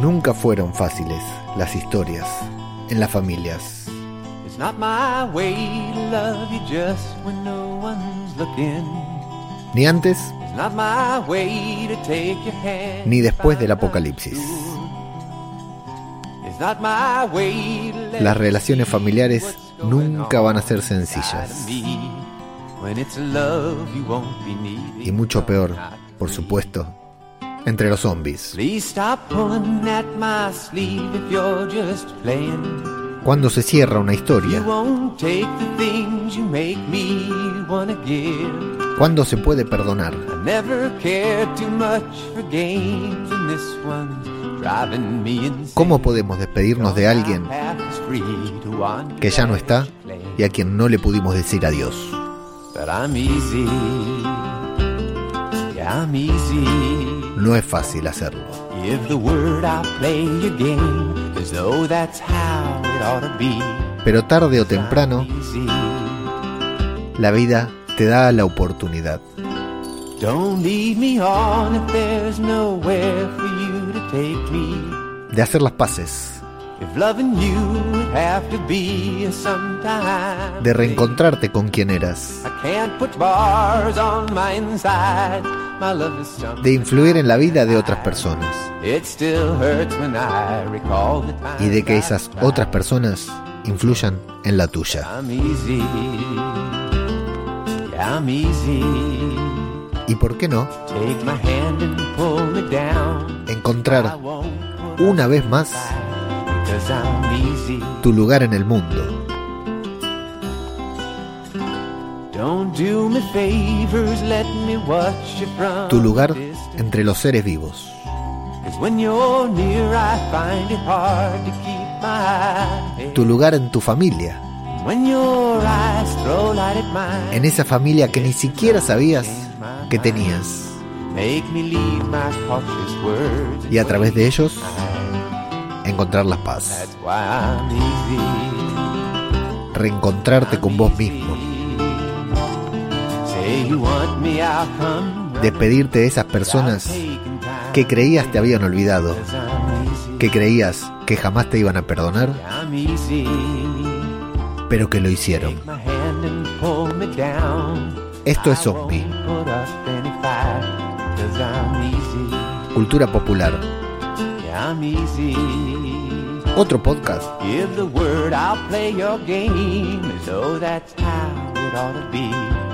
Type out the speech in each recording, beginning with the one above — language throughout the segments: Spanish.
Nunca fueron fáciles las historias en las familias. Ni antes ni después del apocalipsis. Las relaciones familiares nunca van a ser sencillas. Y mucho peor, por supuesto, entre los zombies. Cuando se cierra una historia, cuando se puede perdonar. ¿Cómo podemos despedirnos de alguien que ya no está y a quien no le pudimos decir adiós? No es fácil hacerlo. Pero tarde o temprano, la vida te da la oportunidad. De hacer las paces. De reencontrarte con quien eras. De influir en la vida de otras personas. Y de que esas otras personas influyan en la tuya. ¿Y por qué no? Encontrar una vez más tu lugar en el mundo. Tu lugar entre los seres vivos. Tu lugar en tu familia. En esa familia que ni siquiera sabías que tenías. Y a través de ellos encontrar la paz. Reencontrarte con vos mismo. Despedirte de esas personas que creías te habían olvidado, que creías que jamás te iban a perdonar, pero que lo hicieron. Esto es zombie. Cultura popular. Otro podcast.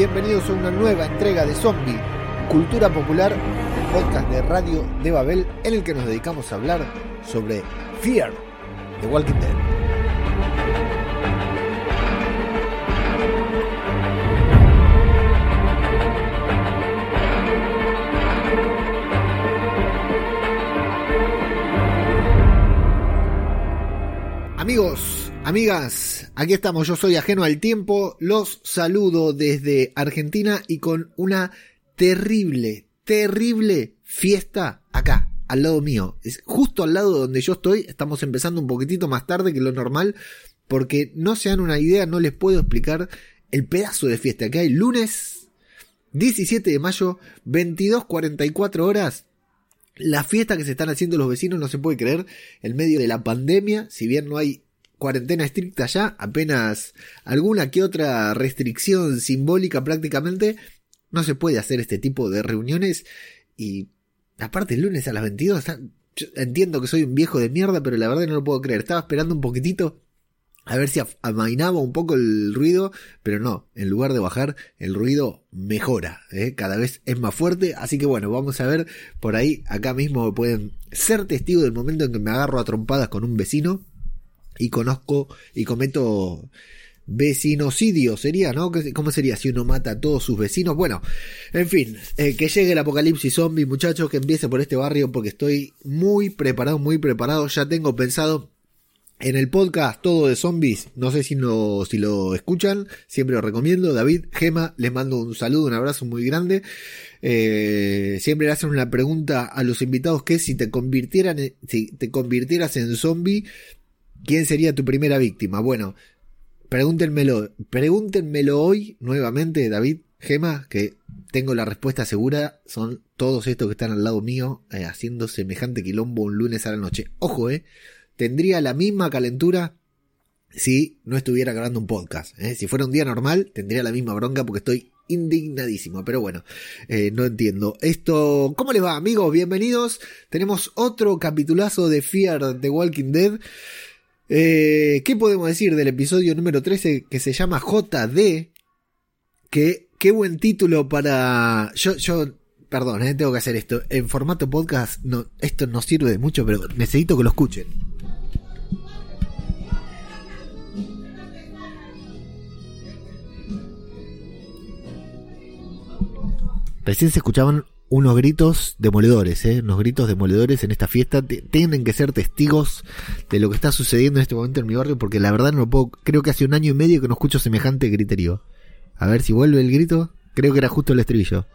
bienvenidos a una nueva entrega de Zombie, Cultura Popular, el podcast de Radio de Babel en el que nos dedicamos a hablar sobre Fear The Walking Dead. Amigos, amigas, aquí estamos, yo soy ajeno al tiempo, los saludo desde Argentina y con una terrible, terrible fiesta acá, al lado mío. Es justo al lado donde yo estoy, estamos empezando un poquitito más tarde que lo normal, porque no se dan una idea, no les puedo explicar el pedazo de fiesta que hay lunes 17 de mayo, 22.44 horas, La fiesta que se están haciendo los vecinos no se puede creer en medio de la pandemia, si bien no hay cuarentena estricta ya, apenas alguna que otra restricción simbólica prácticamente, no se puede hacer este tipo de reuniones. Y aparte el lunes a las 22, entiendo que soy un viejo de mierda, pero la verdad no lo puedo creer, estaba esperando un poquitito a ver si amainaba un poco el ruido, pero no, en lugar de bajar, el ruido mejora, ¿eh? cada vez es más fuerte, así que bueno, vamos a ver por ahí, acá mismo pueden ser testigos del momento en que me agarro a trompadas con un vecino y conozco y cometo vecinocidio sería, ¿no? ¿Cómo sería si uno mata a todos sus vecinos? Bueno, en fin, eh, que llegue el apocalipsis zombie, muchachos, que empiece por este barrio porque estoy muy preparado, muy preparado, ya tengo pensado en el podcast Todo de Zombies, no sé si si lo escuchan, siempre lo recomiendo. David, Gema, les mando un saludo, un abrazo muy grande. Eh, siempre le hacen una pregunta a los invitados que si te convirtieran, si te convirtieras en zombie, ¿quién sería tu primera víctima? Bueno, pregúntenmelo, pregúntenmelo hoy nuevamente, David, Gema, que tengo la respuesta segura. Son todos estos que están al lado mío eh, haciendo semejante quilombo un lunes a la noche. Ojo, eh tendría la misma calentura si no estuviera grabando un podcast. ¿eh? Si fuera un día normal, tendría la misma bronca porque estoy indignadísimo. Pero bueno, eh, no entiendo. Esto, ¿cómo les va, amigos? Bienvenidos. Tenemos otro capitulazo de Fear the Walking Dead. Eh, ¿Qué podemos decir del episodio número 13 que se llama JD? Que, qué buen título para. Yo, yo perdón, tengo que hacer esto. En formato podcast, no, esto no sirve de mucho, pero necesito que lo escuchen. Recién se escuchaban unos gritos demoledores, ¿eh? unos gritos demoledores en esta fiesta. Tienen que ser testigos de lo que está sucediendo en este momento en mi barrio, porque la verdad no puedo. Creo que hace un año y medio que no escucho semejante griterío. A ver si vuelve el grito. Creo que era justo el estribillo.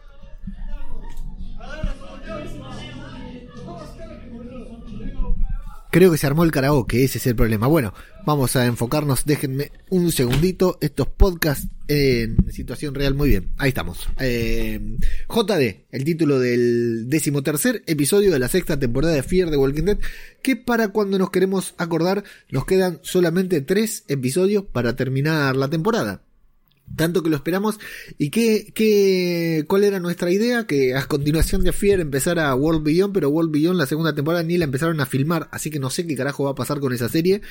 Creo que se armó el karaoke, ese es el problema. Bueno, vamos a enfocarnos, déjenme un segundito, estos podcasts en situación real, muy bien, ahí estamos. Eh, JD, el título del decimotercer episodio de la sexta temporada de Fear the Walking Dead, que para cuando nos queremos acordar, nos quedan solamente tres episodios para terminar la temporada. Tanto que lo esperamos. ¿Y qué, qué, cuál era nuestra idea? Que a continuación de Fear empezara World Beyond, pero World Beyond la segunda temporada ni la empezaron a filmar, así que no sé qué carajo va a pasar con esa serie.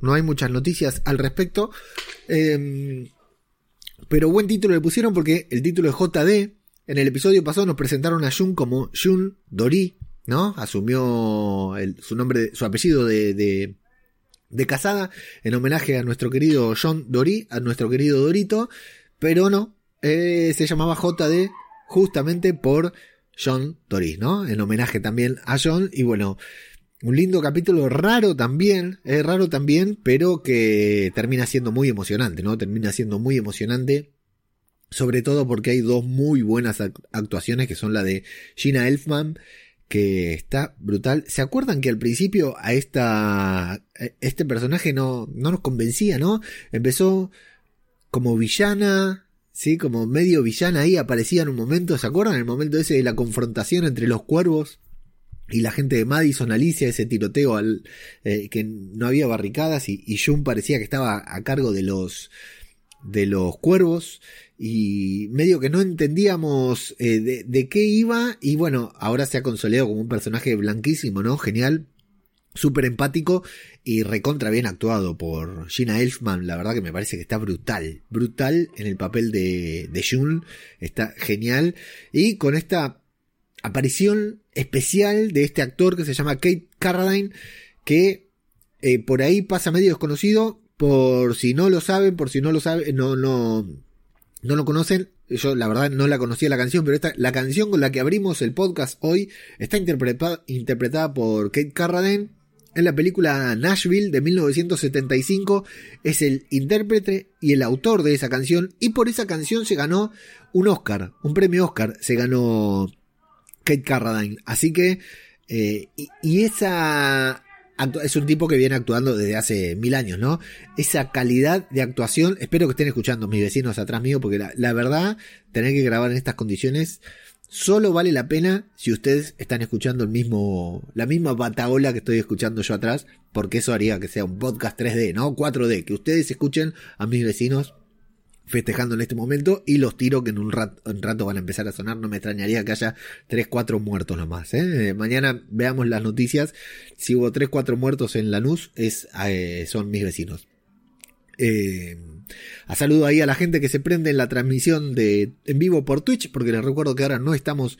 No hay muchas noticias al respecto. Em, pero buen título le pusieron porque el título es JD. En el episodio pasado nos presentaron a Jun como Jun Dori, ¿no? Asumió su nombre, su apellido de de casada en homenaje a nuestro querido John Dory, a nuestro querido Dorito, pero no, eh, se llamaba JD justamente por John Dory, ¿no? En homenaje también a John y bueno, un lindo capítulo raro también, es raro también, pero que termina siendo muy emocionante, ¿no? Termina siendo muy emocionante. Sobre todo porque hay dos muy buenas actuaciones que son la de Gina Elfman que está brutal. ¿Se acuerdan que al principio a esta este personaje no, no nos convencía, ¿no? Empezó como villana, sí, como medio villana ahí aparecía en un momento, ¿se acuerdan? El momento ese de la confrontación entre los cuervos y la gente de Madison, Alicia, ese tiroteo al eh, que no había barricadas y, y Jun parecía que estaba a cargo de los de los cuervos y medio que no entendíamos eh, de, qué iba y bueno, ahora se ha consolidado como un personaje blanquísimo, ¿no? Genial, súper empático y recontra bien actuado por Gina Elfman, la verdad que me parece que está brutal, brutal en el papel de, de June, está genial. Y con esta aparición especial de este actor que se llama Kate Carradine que eh, por ahí pasa medio desconocido, por si no lo saben, por si no lo saben, no, no, no lo conocen, yo la verdad no la conocía la canción, pero esta, la canción con la que abrimos el podcast hoy está interpretada, interpretada por Kate Carradine en la película Nashville de 1975. Es el intérprete y el autor de esa canción y por esa canción se ganó un Oscar, un premio Oscar se ganó Kate Carradine. Así que, eh, y esa es un tipo que viene actuando desde hace mil años, ¿no? Esa calidad de actuación, espero que estén escuchando mis vecinos atrás mío, porque la, verdad, tener que grabar en estas condiciones solo vale la pena si ustedes están escuchando el mismo, la misma bataola que estoy escuchando yo atrás, porque eso haría que sea un podcast 3D, no 4D, que ustedes escuchen a mis vecinos festejando en este momento y los tiro que en un rato, van a empezar a sonar. No me extrañaría que haya 3, 4 muertos nomás. ¿eh? Mañana veamos las noticias. Si hubo 3, 4 muertos en Lanús, es, eh, son mis vecinos. Eh, a saludo ahí a la gente que se prende en la transmisión de en vivo por Twitch, porque les recuerdo que ahora no estamos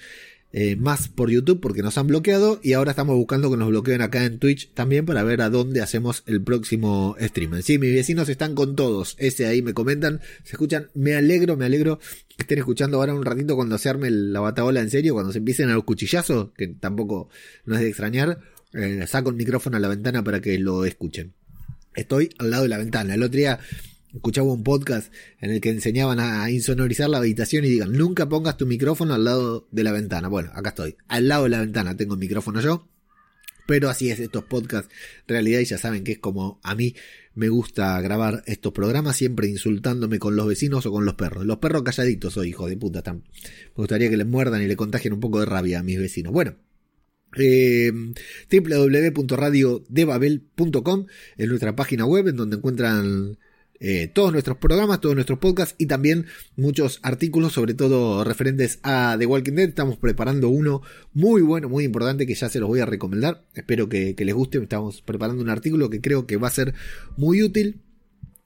eh, más por YouTube porque nos han bloqueado y ahora estamos buscando que nos bloqueen acá en Twitch también para ver a dónde hacemos el próximo stream. Sí, mis vecinos están con todos. Ese ahí me comentan, se escuchan. Me alegro, me alegro que estén escuchando ahora un ratito cuando se arme la bataola en serio, cuando se empiecen a los cuchillazos, que tampoco no es de extrañar. Eh, saco el micrófono a la ventana para que lo escuchen. Estoy al lado de la ventana. El otro día escuchaba un podcast en el que enseñaban a insonorizar la habitación y digan, nunca pongas tu micrófono al lado de la ventana. Bueno, acá estoy. Al lado de la ventana tengo el micrófono yo. Pero así es estos podcasts. realidad y ya saben que es como a mí me gusta grabar estos programas siempre insultándome con los vecinos o con los perros. Los perros calladitos soy hijo de puta. me gustaría que les muerdan y le contagien un poco de rabia a mis vecinos. Bueno. Eh, www.radiodebabel.com es nuestra página web en donde encuentran eh, todos nuestros programas, todos nuestros podcasts y también muchos artículos, sobre todo referentes a The Walking Dead. Estamos preparando uno muy bueno, muy importante que ya se los voy a recomendar. Espero que, les guste. Estamos preparando un artículo que creo que va a ser muy útil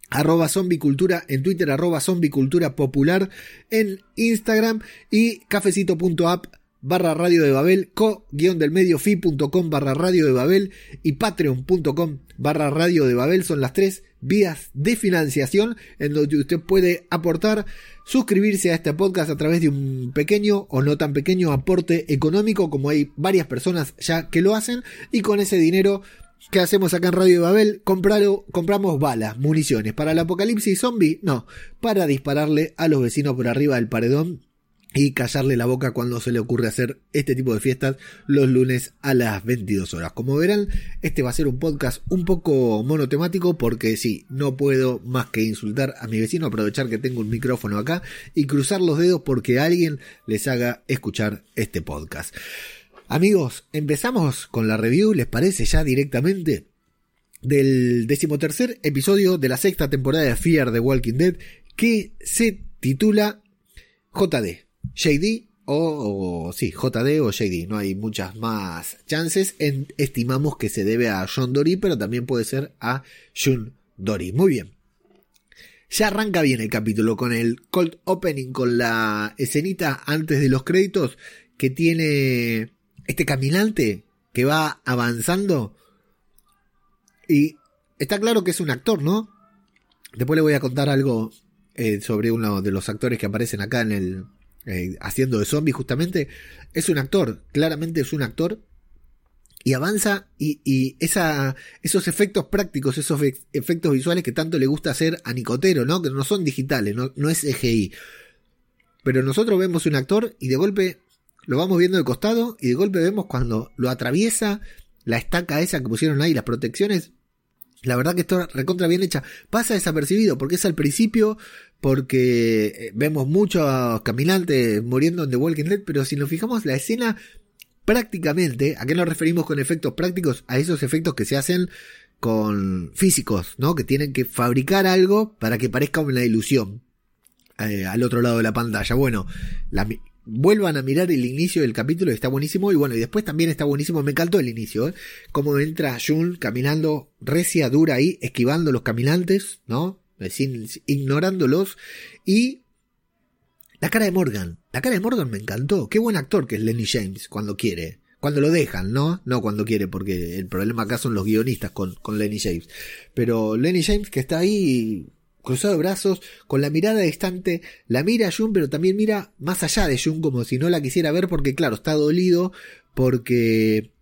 arroba zombicultura en Twitter, arroba zombicultura popular en Instagram y cafecito.app barra radio de Babel, co guion del medio fi.com barra radio de Babel y patreon.com barra radio de Babel son las tres vías de financiación en donde usted puede aportar, suscribirse a este podcast a través de un pequeño o no tan pequeño aporte económico como hay varias personas ya que lo hacen y con ese dinero que hacemos acá en Radio de Babel? compramos balas, municiones. ¿Para el apocalipsis zombie? No, para dispararle a los vecinos por arriba del paredón y callarle la boca cuando se le ocurre hacer este tipo de fiestas los lunes a las 22 horas. Como verán, este va a ser un podcast un poco monotemático porque sí, no puedo más que insultar a mi vecino, aprovechar que tengo un micrófono acá y cruzar los dedos porque alguien les haga escuchar este podcast. Amigos, empezamos con la review, ¿les parece ya directamente? Del decimotercer episodio de la sexta temporada de Fear the Walking Dead que se titula JD. JD o, sí, JD o JD. No hay muchas más chances. estimamos que se debe a John Dory, pero también puede ser a Jun Dory. Muy bien. Ya arranca bien el capítulo con el cold opening, con la escenita antes de los créditos que tiene este caminante que va avanzando. Y está claro que es un actor, ¿no? Después le voy a contar algo eh, sobre uno de los actores que aparecen acá en el, eh, haciendo de zombie justamente, es un actor, claramente es un actor. Y avanza y, esa, esos efectos prácticos, esos efectos visuales que tanto le gusta hacer a Nicotero, ¿no? Que no son digitales, no, no es EGI. Pero nosotros vemos un actor y de golpe lo vamos viendo de costado y de golpe vemos cuando lo atraviesa la estaca esa que pusieron ahí, las protecciones, la verdad que está recontra bien hecha. Pasa desapercibido porque es al principio, porque eh, vemos muchos caminantes muriendo en The Walking Dead, pero si nos fijamos la escena prácticamente, ¿a qué nos referimos con efectos prácticos? A esos efectos que se hacen con físicos, ¿no? Que tienen que fabricar algo para que parezca una ilusión eh, al otro lado de la pantalla. Bueno, vuelvan a mirar el inicio del capítulo, está buenísimo. Y bueno, y después también está buenísimo, me encantó el inicio, ¿eh? Cómo entra Jun caminando recia, dura ahí, esquivando los caminantes, ¿no? Sin, ignorándolos. Y la cara de Morgan, la cara de Morgan me encantó. Qué buen actor que es Lenny James cuando quiere. Cuando lo dejan, ¿no? No cuando quiere, porque el problema acá son los guionistas con, con Lenny James. Pero Lenny James que está ahí cruzado de brazos, con la mirada distante, la mira a Jun, pero también mira más allá de Jun como si no la quisiera ver porque claro, está dolido porque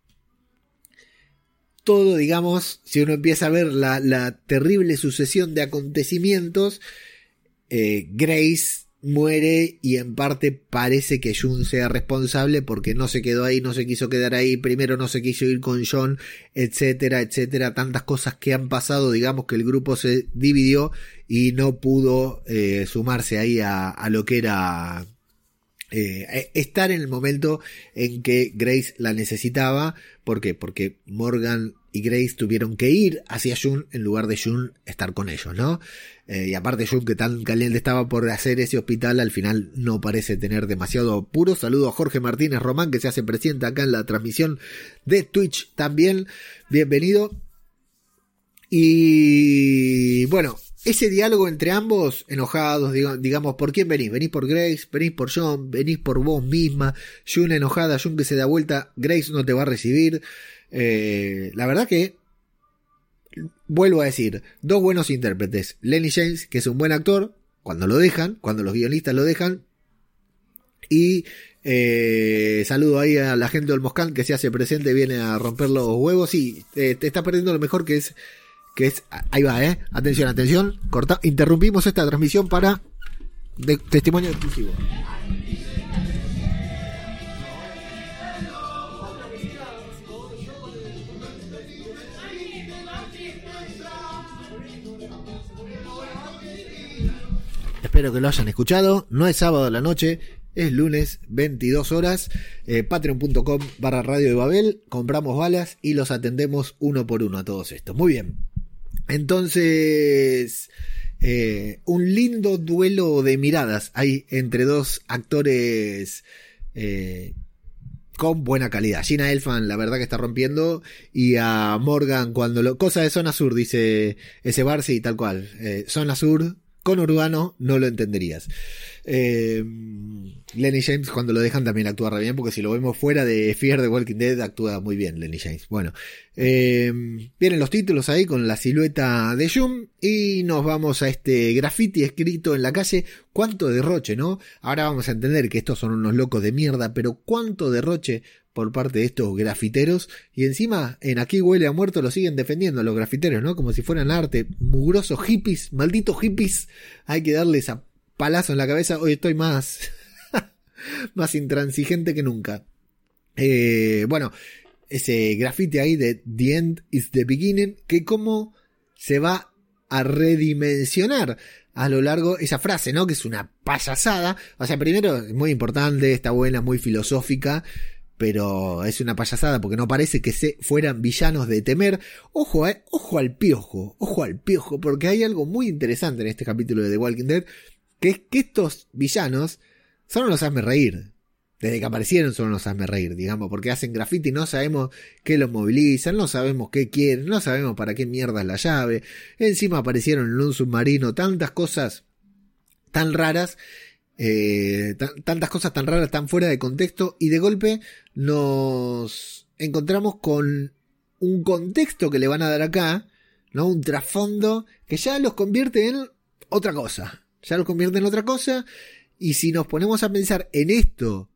todo, digamos, si uno empieza a ver la, terrible sucesión de acontecimientos, eh, Grace muere y en parte parece que Jun sea responsable porque no se quedó ahí, no se quiso quedar ahí, primero no se quiso ir con John, etcétera, etcétera, tantas cosas que han pasado, digamos que el grupo se dividió y no pudo eh, sumarse ahí a, a, lo que era eh, estar en el momento en que Grace la necesitaba. ¿Por qué? Porque Morgan y Grace tuvieron que ir hacia Jun en lugar de Jun estar con ellos, ¿no? Eh, y aparte Jun que tan caliente estaba por hacer ese hospital, al final no parece tener demasiado puro. Saludo a Jorge Martínez Román que se hace presente acá en la transmisión de Twitch también. Bienvenido. Y bueno, ese diálogo entre ambos, enojados, digamos, ¿por quién venís? ¿Venís por Grace? ¿Venís por John? ¿Venís por vos misma? Jun enojada, Jun que se da vuelta, Grace no te va a recibir. Eh, la verdad que, vuelvo a decir, dos buenos intérpretes. Lenny James, que es un buen actor, cuando lo dejan, cuando los guionistas lo dejan. Y eh, saludo ahí a la gente del Moscán que se hace presente, viene a romper los huevos. Y te está perdiendo lo mejor que es que es, ahí va, eh, atención, atención, corta, interrumpimos esta transmisión para testimonio exclusivo. Espero que lo hayan escuchado. No es sábado a la noche, es lunes 22 horas. Eh, Patreon.com barra Radio de Babel. Compramos balas y los atendemos uno por uno a todos estos. Muy bien. Entonces, eh, un lindo duelo de miradas hay entre dos actores eh, con buena calidad. Gina Elfan, la verdad que está rompiendo. Y a Morgan, cuando lo. Cosa de Zona Sur, dice ese Barcy, tal cual. Eh, zona Sur, con Urbano no lo entenderías. Eh, Lenny James cuando lo dejan también actúa re bien, porque si lo vemos fuera de Fear the Walking Dead actúa muy bien Lenny James. Bueno, eh, vienen los títulos ahí con la silueta de Jum y nos vamos a este graffiti escrito en la calle. Cuánto derroche, ¿no? Ahora vamos a entender que estos son unos locos de mierda, pero cuánto derroche por parte de estos grafiteros y encima en aquí huele a muerto lo siguen defendiendo los grafiteros, ¿no? Como si fueran arte, mugrosos hippies, malditos hippies, hay que darles a palazo en la cabeza, hoy estoy más más intransigente que nunca. Eh, bueno, ese grafite ahí de The End is the Beginning, que como se va a redimensionar a lo largo esa frase, ¿no? Que es una payasada. O sea, primero es muy importante, está buena, muy filosófica pero es una payasada porque no parece que se fueran villanos de temer. Ojo, eh, ojo al piojo, ojo al piojo, porque hay algo muy interesante en este capítulo de The Walking Dead, que es que estos villanos solo nos hacen reír. Desde que aparecieron solo nos hacen reír, digamos, porque hacen graffiti, no sabemos qué los movilizan, no sabemos qué quieren, no sabemos para qué mierda es la llave. Encima aparecieron en un submarino tantas cosas tan raras eh, tantas cosas tan raras, tan fuera de contexto, y de golpe nos encontramos con un contexto que le van a dar acá, ¿no? Un trasfondo que ya los convierte en otra cosa. Ya los convierte en otra cosa. Y si nos ponemos a pensar en esto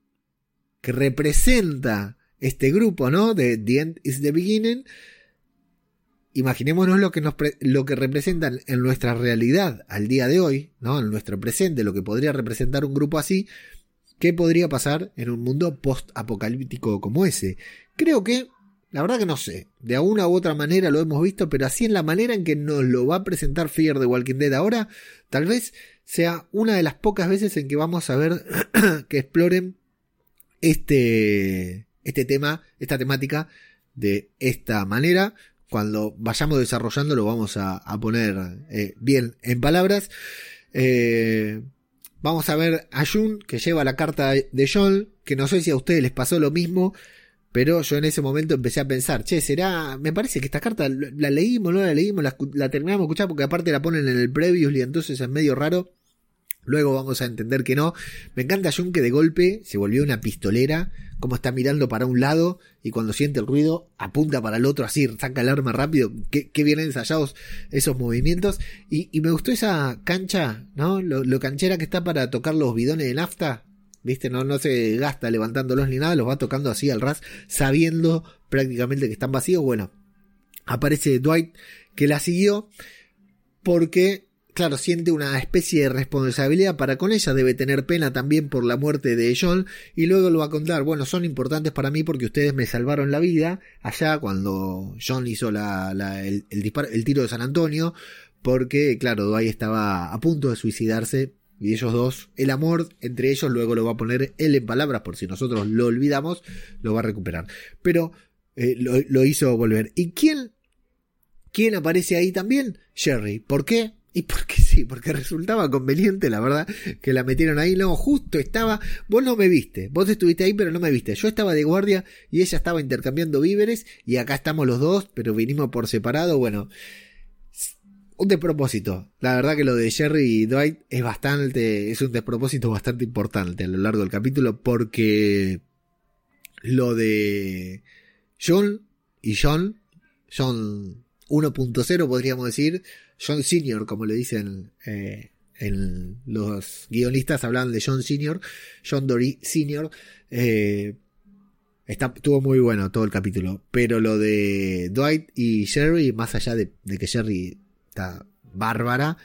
que representa este grupo, ¿no? De The End is the Beginning, imaginémonos lo que, nos lo que representan en nuestra realidad al día de hoy, ¿no? En nuestro presente, lo que podría representar un grupo así, ¿qué podría pasar en un mundo post-apocalíptico como ese? Creo que, la verdad que no sé, de alguna u otra manera lo hemos visto, pero así en la manera en que nos lo va a presentar Fear de Walking Dead ahora, tal vez sea una de las pocas veces en que vamos a ver que exploren este, este tema, esta temática de esta manera cuando vayamos desarrollando lo vamos a, poner eh, bien en palabras. Eh, vamos a ver a Jun que lleva la carta de John, que no sé si a ustedes les pasó lo mismo, pero yo en ese momento empecé a pensar, che, será, me parece que esta carta la leímos, no la leímos, la, terminamos de escuchar porque aparte la ponen en el previously, entonces es medio raro. Luego vamos a entender que no. Me encanta Jun que de golpe se volvió una pistolera, como está mirando para un lado y cuando siente el ruido apunta para el otro así, saca el arma rápido. Qué, bien ensayados esos movimientos. Y, y, me gustó esa cancha, ¿no? Lo, canchera que está para tocar los bidones de nafta. ¿Viste? No, no se gasta levantándolos ni nada, los va tocando así al ras, sabiendo prácticamente que están vacíos. Bueno, aparece Dwight que la siguió porque claro, siente una especie de responsabilidad para con ella, debe tener pena también por la muerte de John, y luego lo va a contar, bueno, son importantes para mí porque ustedes me salvaron la vida allá cuando John hizo la, el, el, disparo, el tiro de San Antonio, porque, claro, Dwight estaba a punto de suicidarse y ellos dos, el amor entre ellos luego lo va a poner él en palabras, por si nosotros lo olvidamos, lo va a recuperar. Pero eh, lo, lo, hizo volver. ¿Y quién, quién aparece ahí también? Jerry. ¿Por qué? Y porque sí, porque resultaba conveniente, la verdad, que la metieron ahí. No, justo estaba, vos no me viste, vos estuviste ahí, pero no me viste. Yo estaba de guardia y ella estaba intercambiando víveres y acá estamos los dos, pero vinimos por separado. Bueno, un despropósito. La verdad que lo de Jerry y Dwight es bastante, es un despropósito bastante importante a lo largo del capítulo porque lo de John y John, John 1.0 podríamos decir, John Senior como le dicen eh, los guionistas hablan de John Senior, John Dory Senior, eh, Está, estuvo muy bueno todo el capítulo. Pero lo de Dwight y Jerry, más allá de, de que Jerry bárbara,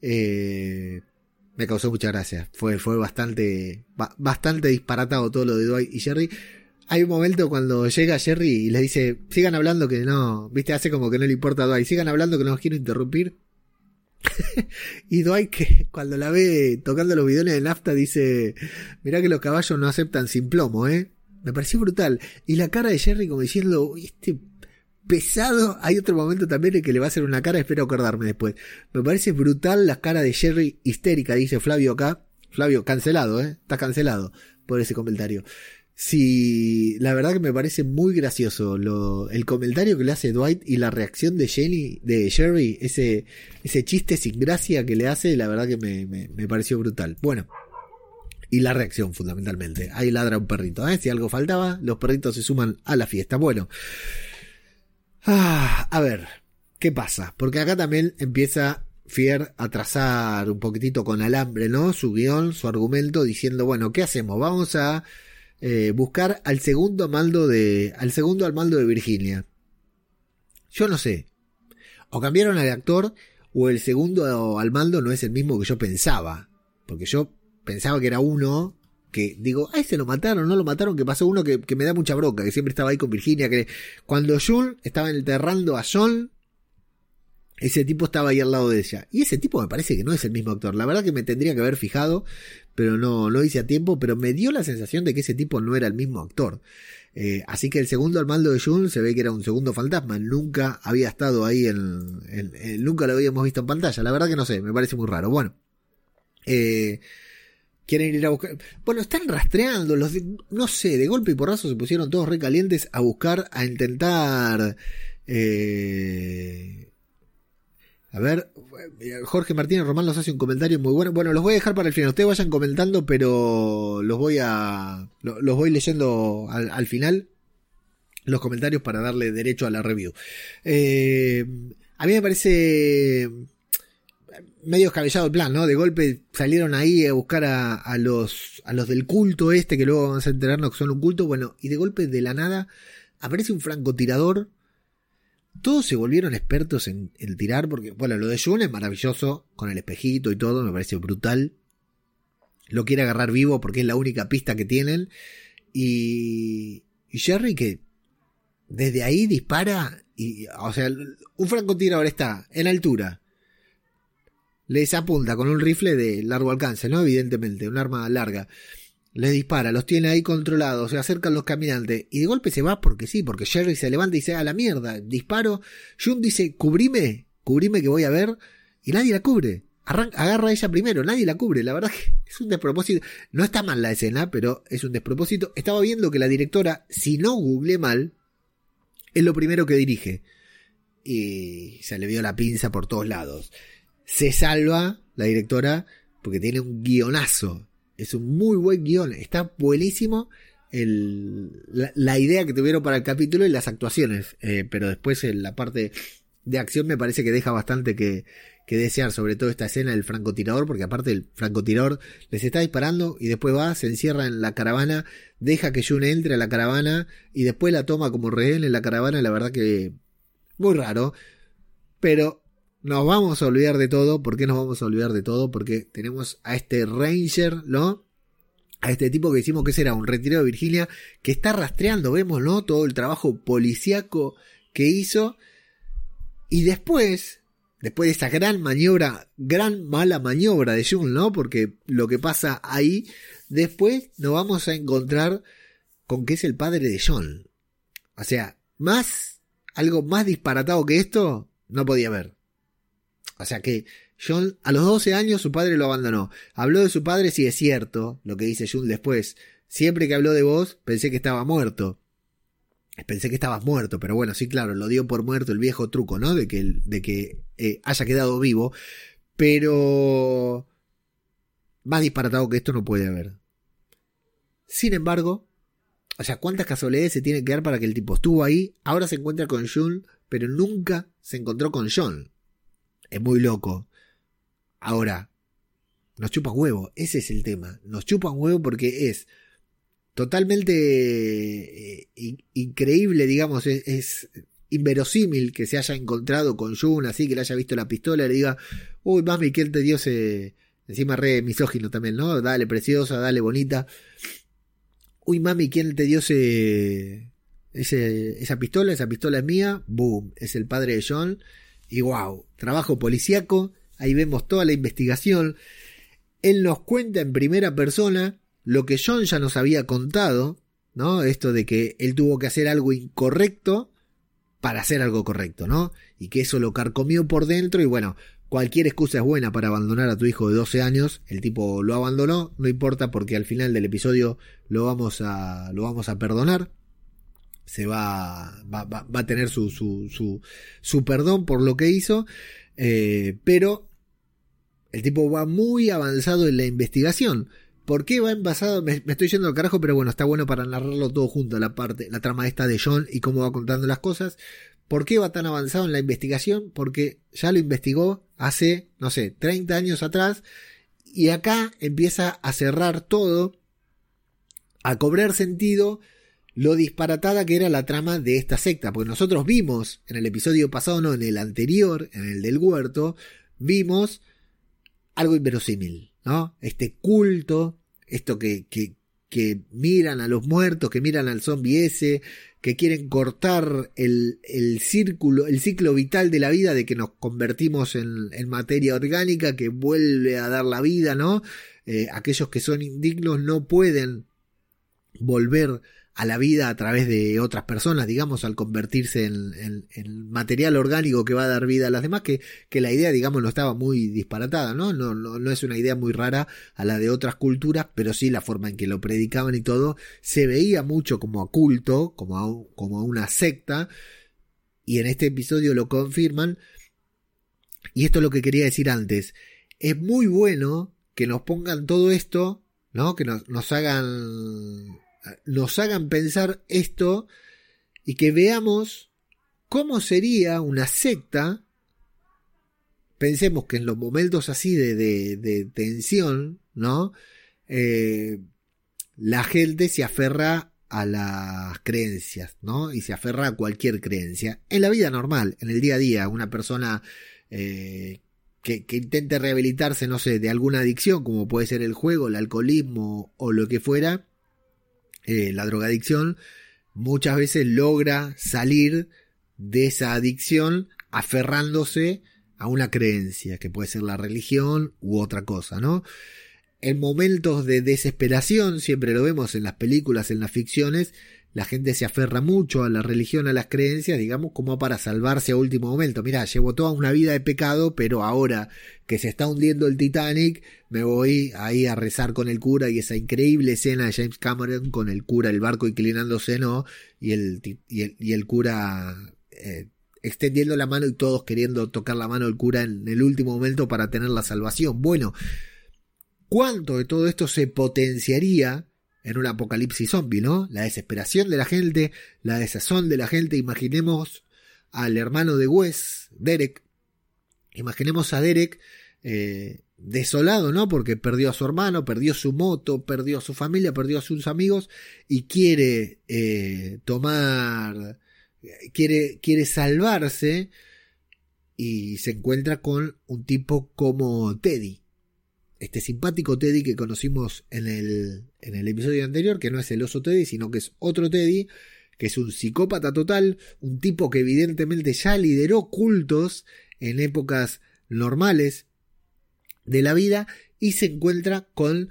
eh, me causó mucha gracia. Fue, bastante, bastante disparatado todo lo de Dwight y Jerry. Hay un momento cuando llega Jerry y les dice, sigan hablando que no, viste, hace como que no le importa a Dwight, sigan hablando que no los quiero interrumpir. y Dwight que cuando la ve tocando los bidones de nafta dice, mirá que los caballos no aceptan sin plomo, eh. Me pareció brutal. Y la cara de Jerry como diciendo, este pesado. Hay otro momento también en que le va a hacer una cara, espero acordarme después. Me parece brutal la cara de Jerry histérica, dice Flavio acá. Flavio, cancelado, ¿eh? Está cancelado por ese comentario. Sí, la verdad que me parece muy gracioso lo, el comentario que le hace Dwight y la reacción de Jenny, de Jerry, ese, ese chiste sin gracia que le hace, la verdad que me, me, me pareció brutal. Bueno, y la reacción fundamentalmente. Ahí ladra un perrito, ¿eh? Si algo faltaba, los perritos se suman a la fiesta. Bueno, Ah, a ver, ¿qué pasa? Porque acá también empieza Fier a trazar un poquitito con alambre, ¿no? Su guion, su argumento, diciendo, bueno, ¿qué hacemos? Vamos a eh, buscar al segundo Amaldo de, al segundo Almaldo de Virginia. Yo no sé. O cambiaron al actor, o el segundo Almaldo no es el mismo que yo pensaba. Porque yo pensaba que era uno que digo, ay, se lo mataron, no lo mataron, que pasó uno que, me da mucha broca, que siempre estaba ahí con Virginia, que cuando June estaba enterrando a John, ese tipo estaba ahí al lado de ella. Y ese tipo me parece que no es el mismo actor. La verdad que me tendría que haber fijado, pero no lo hice a tiempo, pero me dio la sensación de que ese tipo no era el mismo actor. Eh, así que el segundo al mando de June se ve que era un segundo fantasma. Nunca había estado ahí en, nunca lo habíamos visto en pantalla. La verdad que no sé, me parece muy raro. Bueno. Eh, quieren ir a buscar. Bueno, están rastreando, los no sé, de golpe y porrazo se pusieron todos recalientes a buscar, a intentar. Eh, a ver, Jorge Martínez Román nos hace un comentario muy bueno. Bueno, los voy a dejar para el final. Ustedes vayan comentando, pero los voy a. Los voy leyendo al, final. Los comentarios para darle derecho a la review. Eh, a mí me parece medio escabellado el plan, ¿no? De golpe salieron ahí a buscar a, los, a los del culto este, que luego vamos a enterarnos que son un culto, bueno, y de golpe de la nada aparece un francotirador. Todos se volvieron expertos en, el tirar, porque, bueno, lo de June es maravilloso, con el espejito y todo, me parece brutal. Lo quiere agarrar vivo porque es la única pista que tienen. Y, y Jerry que desde ahí dispara, y, o sea, un francotirador está en altura les apunta con un rifle de largo alcance, ¿no? Evidentemente, un arma larga. Les dispara, los tiene ahí controlados, se acercan los caminantes y de golpe se va porque sí, porque Jerry se levanta y dice a la mierda, disparo. Jun dice, cubrime, cubrime que voy a ver y nadie la cubre. agarra a ella primero, nadie la cubre. La verdad que es un despropósito. No está mal la escena, pero es un despropósito. Estaba viendo que la directora, si no googleé mal, es lo primero que dirige. Y se le vio la pinza por todos lados se salva la directora porque tiene un guionazo. Es un muy buen guion. Está buenísimo el, la, idea que tuvieron para el capítulo y las actuaciones. Eh, pero después en la parte de acción me parece que deja bastante que, que desear, sobre todo esta escena del francotirador, porque aparte el francotirador les está disparando y después va, se encierra en la caravana, deja que June entre a la caravana y después la toma como rehén en la caravana, la verdad que muy raro, pero nos vamos a olvidar de todo. ¿Por qué nos vamos a olvidar de todo? Porque tenemos a este Ranger, ¿no? A este tipo que decimos que será un retirado de Virginia, que está rastreando, vemos, ¿no? Todo el trabajo policíaco que hizo. Y después, después de esa gran maniobra, gran mala maniobra de Jun, ¿no? Porque lo que pasa ahí, después nos vamos a encontrar con que es el padre de John. O sea, más, algo más disparatado que esto, no podía haber. O sea que John, a los 12 años su padre lo abandonó. Habló de su padre, si es cierto, lo que dice Jun después. Siempre que habló de vos, pensé que estaba muerto. Pensé que estabas muerto, pero bueno, sí, claro, lo dio por muerto el viejo truco, ¿no? De que, de que eh, haya quedado vivo. Pero... Más disparatado que esto no puede haber. Sin embargo, o sea, ¿cuántas casualidades se tienen que dar para que el tipo estuvo ahí, ahora se encuentra con Jun, pero nunca se encontró con John? Es muy loco. Ahora, nos chupa huevo, ese es el tema. Nos chupa huevo porque es totalmente eh, increíble, digamos, es, inverosímil que se haya encontrado con Jun, así que le haya visto la pistola y le diga, uy, mami, ¿quién te dio ese... Encima re misógino también, ¿no? Dale preciosa, dale bonita. Uy, mami, ¿quién te dio ese, ese, esa pistola? Esa pistola es mía. Boom, es el padre de John. Y wow, trabajo policíaco. Ahí vemos toda la investigación. Él nos cuenta en primera persona lo que John ya nos había contado, ¿no? Esto de que él tuvo que hacer algo incorrecto para hacer algo correcto, ¿no? Y que eso lo carcomió por dentro y bueno, cualquier excusa es buena para abandonar a tu hijo de 12 años, el tipo lo abandonó, no importa porque al final del episodio lo vamos a, lo vamos a perdonar, se va, va, va, a tener su, su, su, su, perdón por lo que hizo, eh, pero el tipo va muy avanzado en la investigación. ¿Por qué va envasado? Me, me, estoy yendo al carajo, pero bueno, está bueno para narrarlo todo junto, la parte, la trama esta de John y cómo va contando las cosas. ¿Por qué va tan avanzado en la investigación? Porque ya lo investigó hace, no sé, 30 años atrás y acá empieza a cerrar todo, a cobrar sentido lo disparatada que era la trama de esta secta, porque nosotros vimos en el episodio pasado, no, en el anterior, en el del huerto, vimos algo inverosímil, ¿no? Este culto, esto que, que, que miran a los muertos, que miran al zombie ese, que quieren cortar el, el, círculo, el ciclo vital de la vida, de que nos convertimos en, en materia orgánica, que vuelve a dar la vida, ¿no? Eh, aquellos que son indignos no pueden volver a la vida a través de otras personas, digamos, al convertirse en, material orgánico que va a dar vida a las demás, que, que la idea, digamos, no estaba muy disparatada, ¿no? No, ¿no? no es una idea muy rara a la de otras culturas, pero sí la forma en que lo predicaban y todo, se veía mucho como a culto, como a, como a una secta, y en este episodio lo confirman, y esto es lo que quería decir antes, es muy bueno que nos pongan todo esto, ¿no? Que nos, nos hagan nos hagan pensar esto y que veamos cómo sería una secta. Pensemos que en los momentos así de, de, tensión, ¿no? Eh, la gente se aferra a las creencias, ¿no? Y se aferra a cualquier creencia. En la vida normal, en el día a día, una persona eh, que, que, intente rehabilitarse, no sé, de alguna adicción, como puede ser el juego, el alcoholismo o lo que fuera, eh, la drogadicción, muchas veces logra salir de esa adicción aferrándose a una creencia, que puede ser la religión u otra cosa, ¿no? En momentos de desesperación, siempre lo vemos en las películas, en las ficciones, la gente se aferra mucho a la religión, a las creencias, digamos, como para salvarse a último momento. Mira, llevo toda una vida de pecado, pero ahora que se está hundiendo el Titanic, me voy ahí a rezar con el cura y esa increíble escena de James Cameron con el cura, el barco inclinándose, ¿no? Y el, y el, y el cura eh, extendiendo la mano y todos queriendo tocar la mano del cura en el último momento para tener la salvación. Bueno, ¿cuánto de todo esto se potenciaría en un apocalipsis zombie, ¿no? La desesperación de la gente, la desazón de la gente. Imaginemos al hermano de Wes, Derek. Imaginemos a Derek eh, desolado, ¿no? Porque perdió a su hermano, perdió su moto, perdió a su familia, perdió a sus amigos y quiere eh, tomar, quiere, quiere salvarse y se encuentra con un tipo como Teddy, este simpático Teddy que conocimos en el, en el episodio anterior, que no es el oso Teddy, sino que es otro Teddy, que es un psicópata total, un tipo que evidentemente ya lideró cultos en épocas normales de la vida y se encuentra con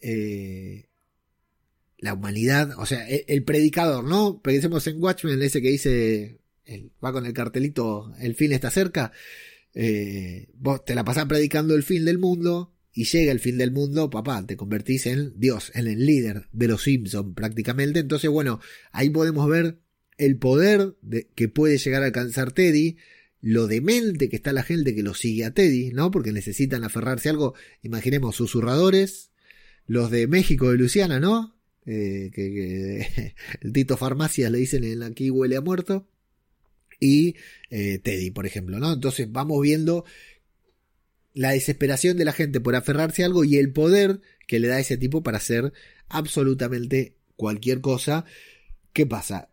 eh, la humanidad, o sea, el, predicador, ¿no? Pensemos en Watchmen, ese que dice, va con el cartelito, el fin está cerca, eh, vos te la pasás predicando el fin del mundo y llega el fin del mundo, papá, te convertís en Dios, en el líder de los Simpsons prácticamente, entonces bueno, ahí podemos ver el poder de, que puede llegar a alcanzar Teddy, lo demente que está la gente que lo sigue a Teddy, ¿no? Porque necesitan aferrarse a algo, imaginemos, susurradores, los de México, de Luciana, ¿no? Eh, que, el Tito Farmacias le dicen en aquí huele a muerto. Y eh, Teddy, por ejemplo, ¿no? Entonces vamos viendo la desesperación de la gente por aferrarse a algo y el poder que le da ese tipo para hacer absolutamente cualquier cosa. ¿Qué pasa?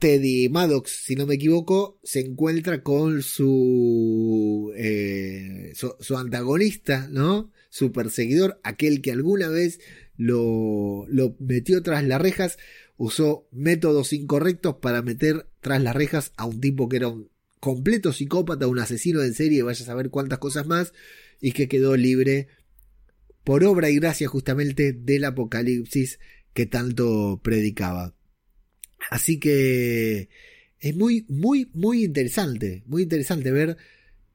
Teddy Maddox, si no me equivoco, se encuentra con su, eh, su, antagonista, ¿no? Su perseguidor, aquel que alguna vez lo, lo metió tras las rejas, usó métodos incorrectos para meter tras las rejas a un tipo que era un completo psicópata, un asesino en serie, vaya a saber cuántas cosas más, y que quedó libre por obra y gracia justamente del apocalipsis que tanto predicaba. Así que es muy, muy, muy interesante, muy interesante ver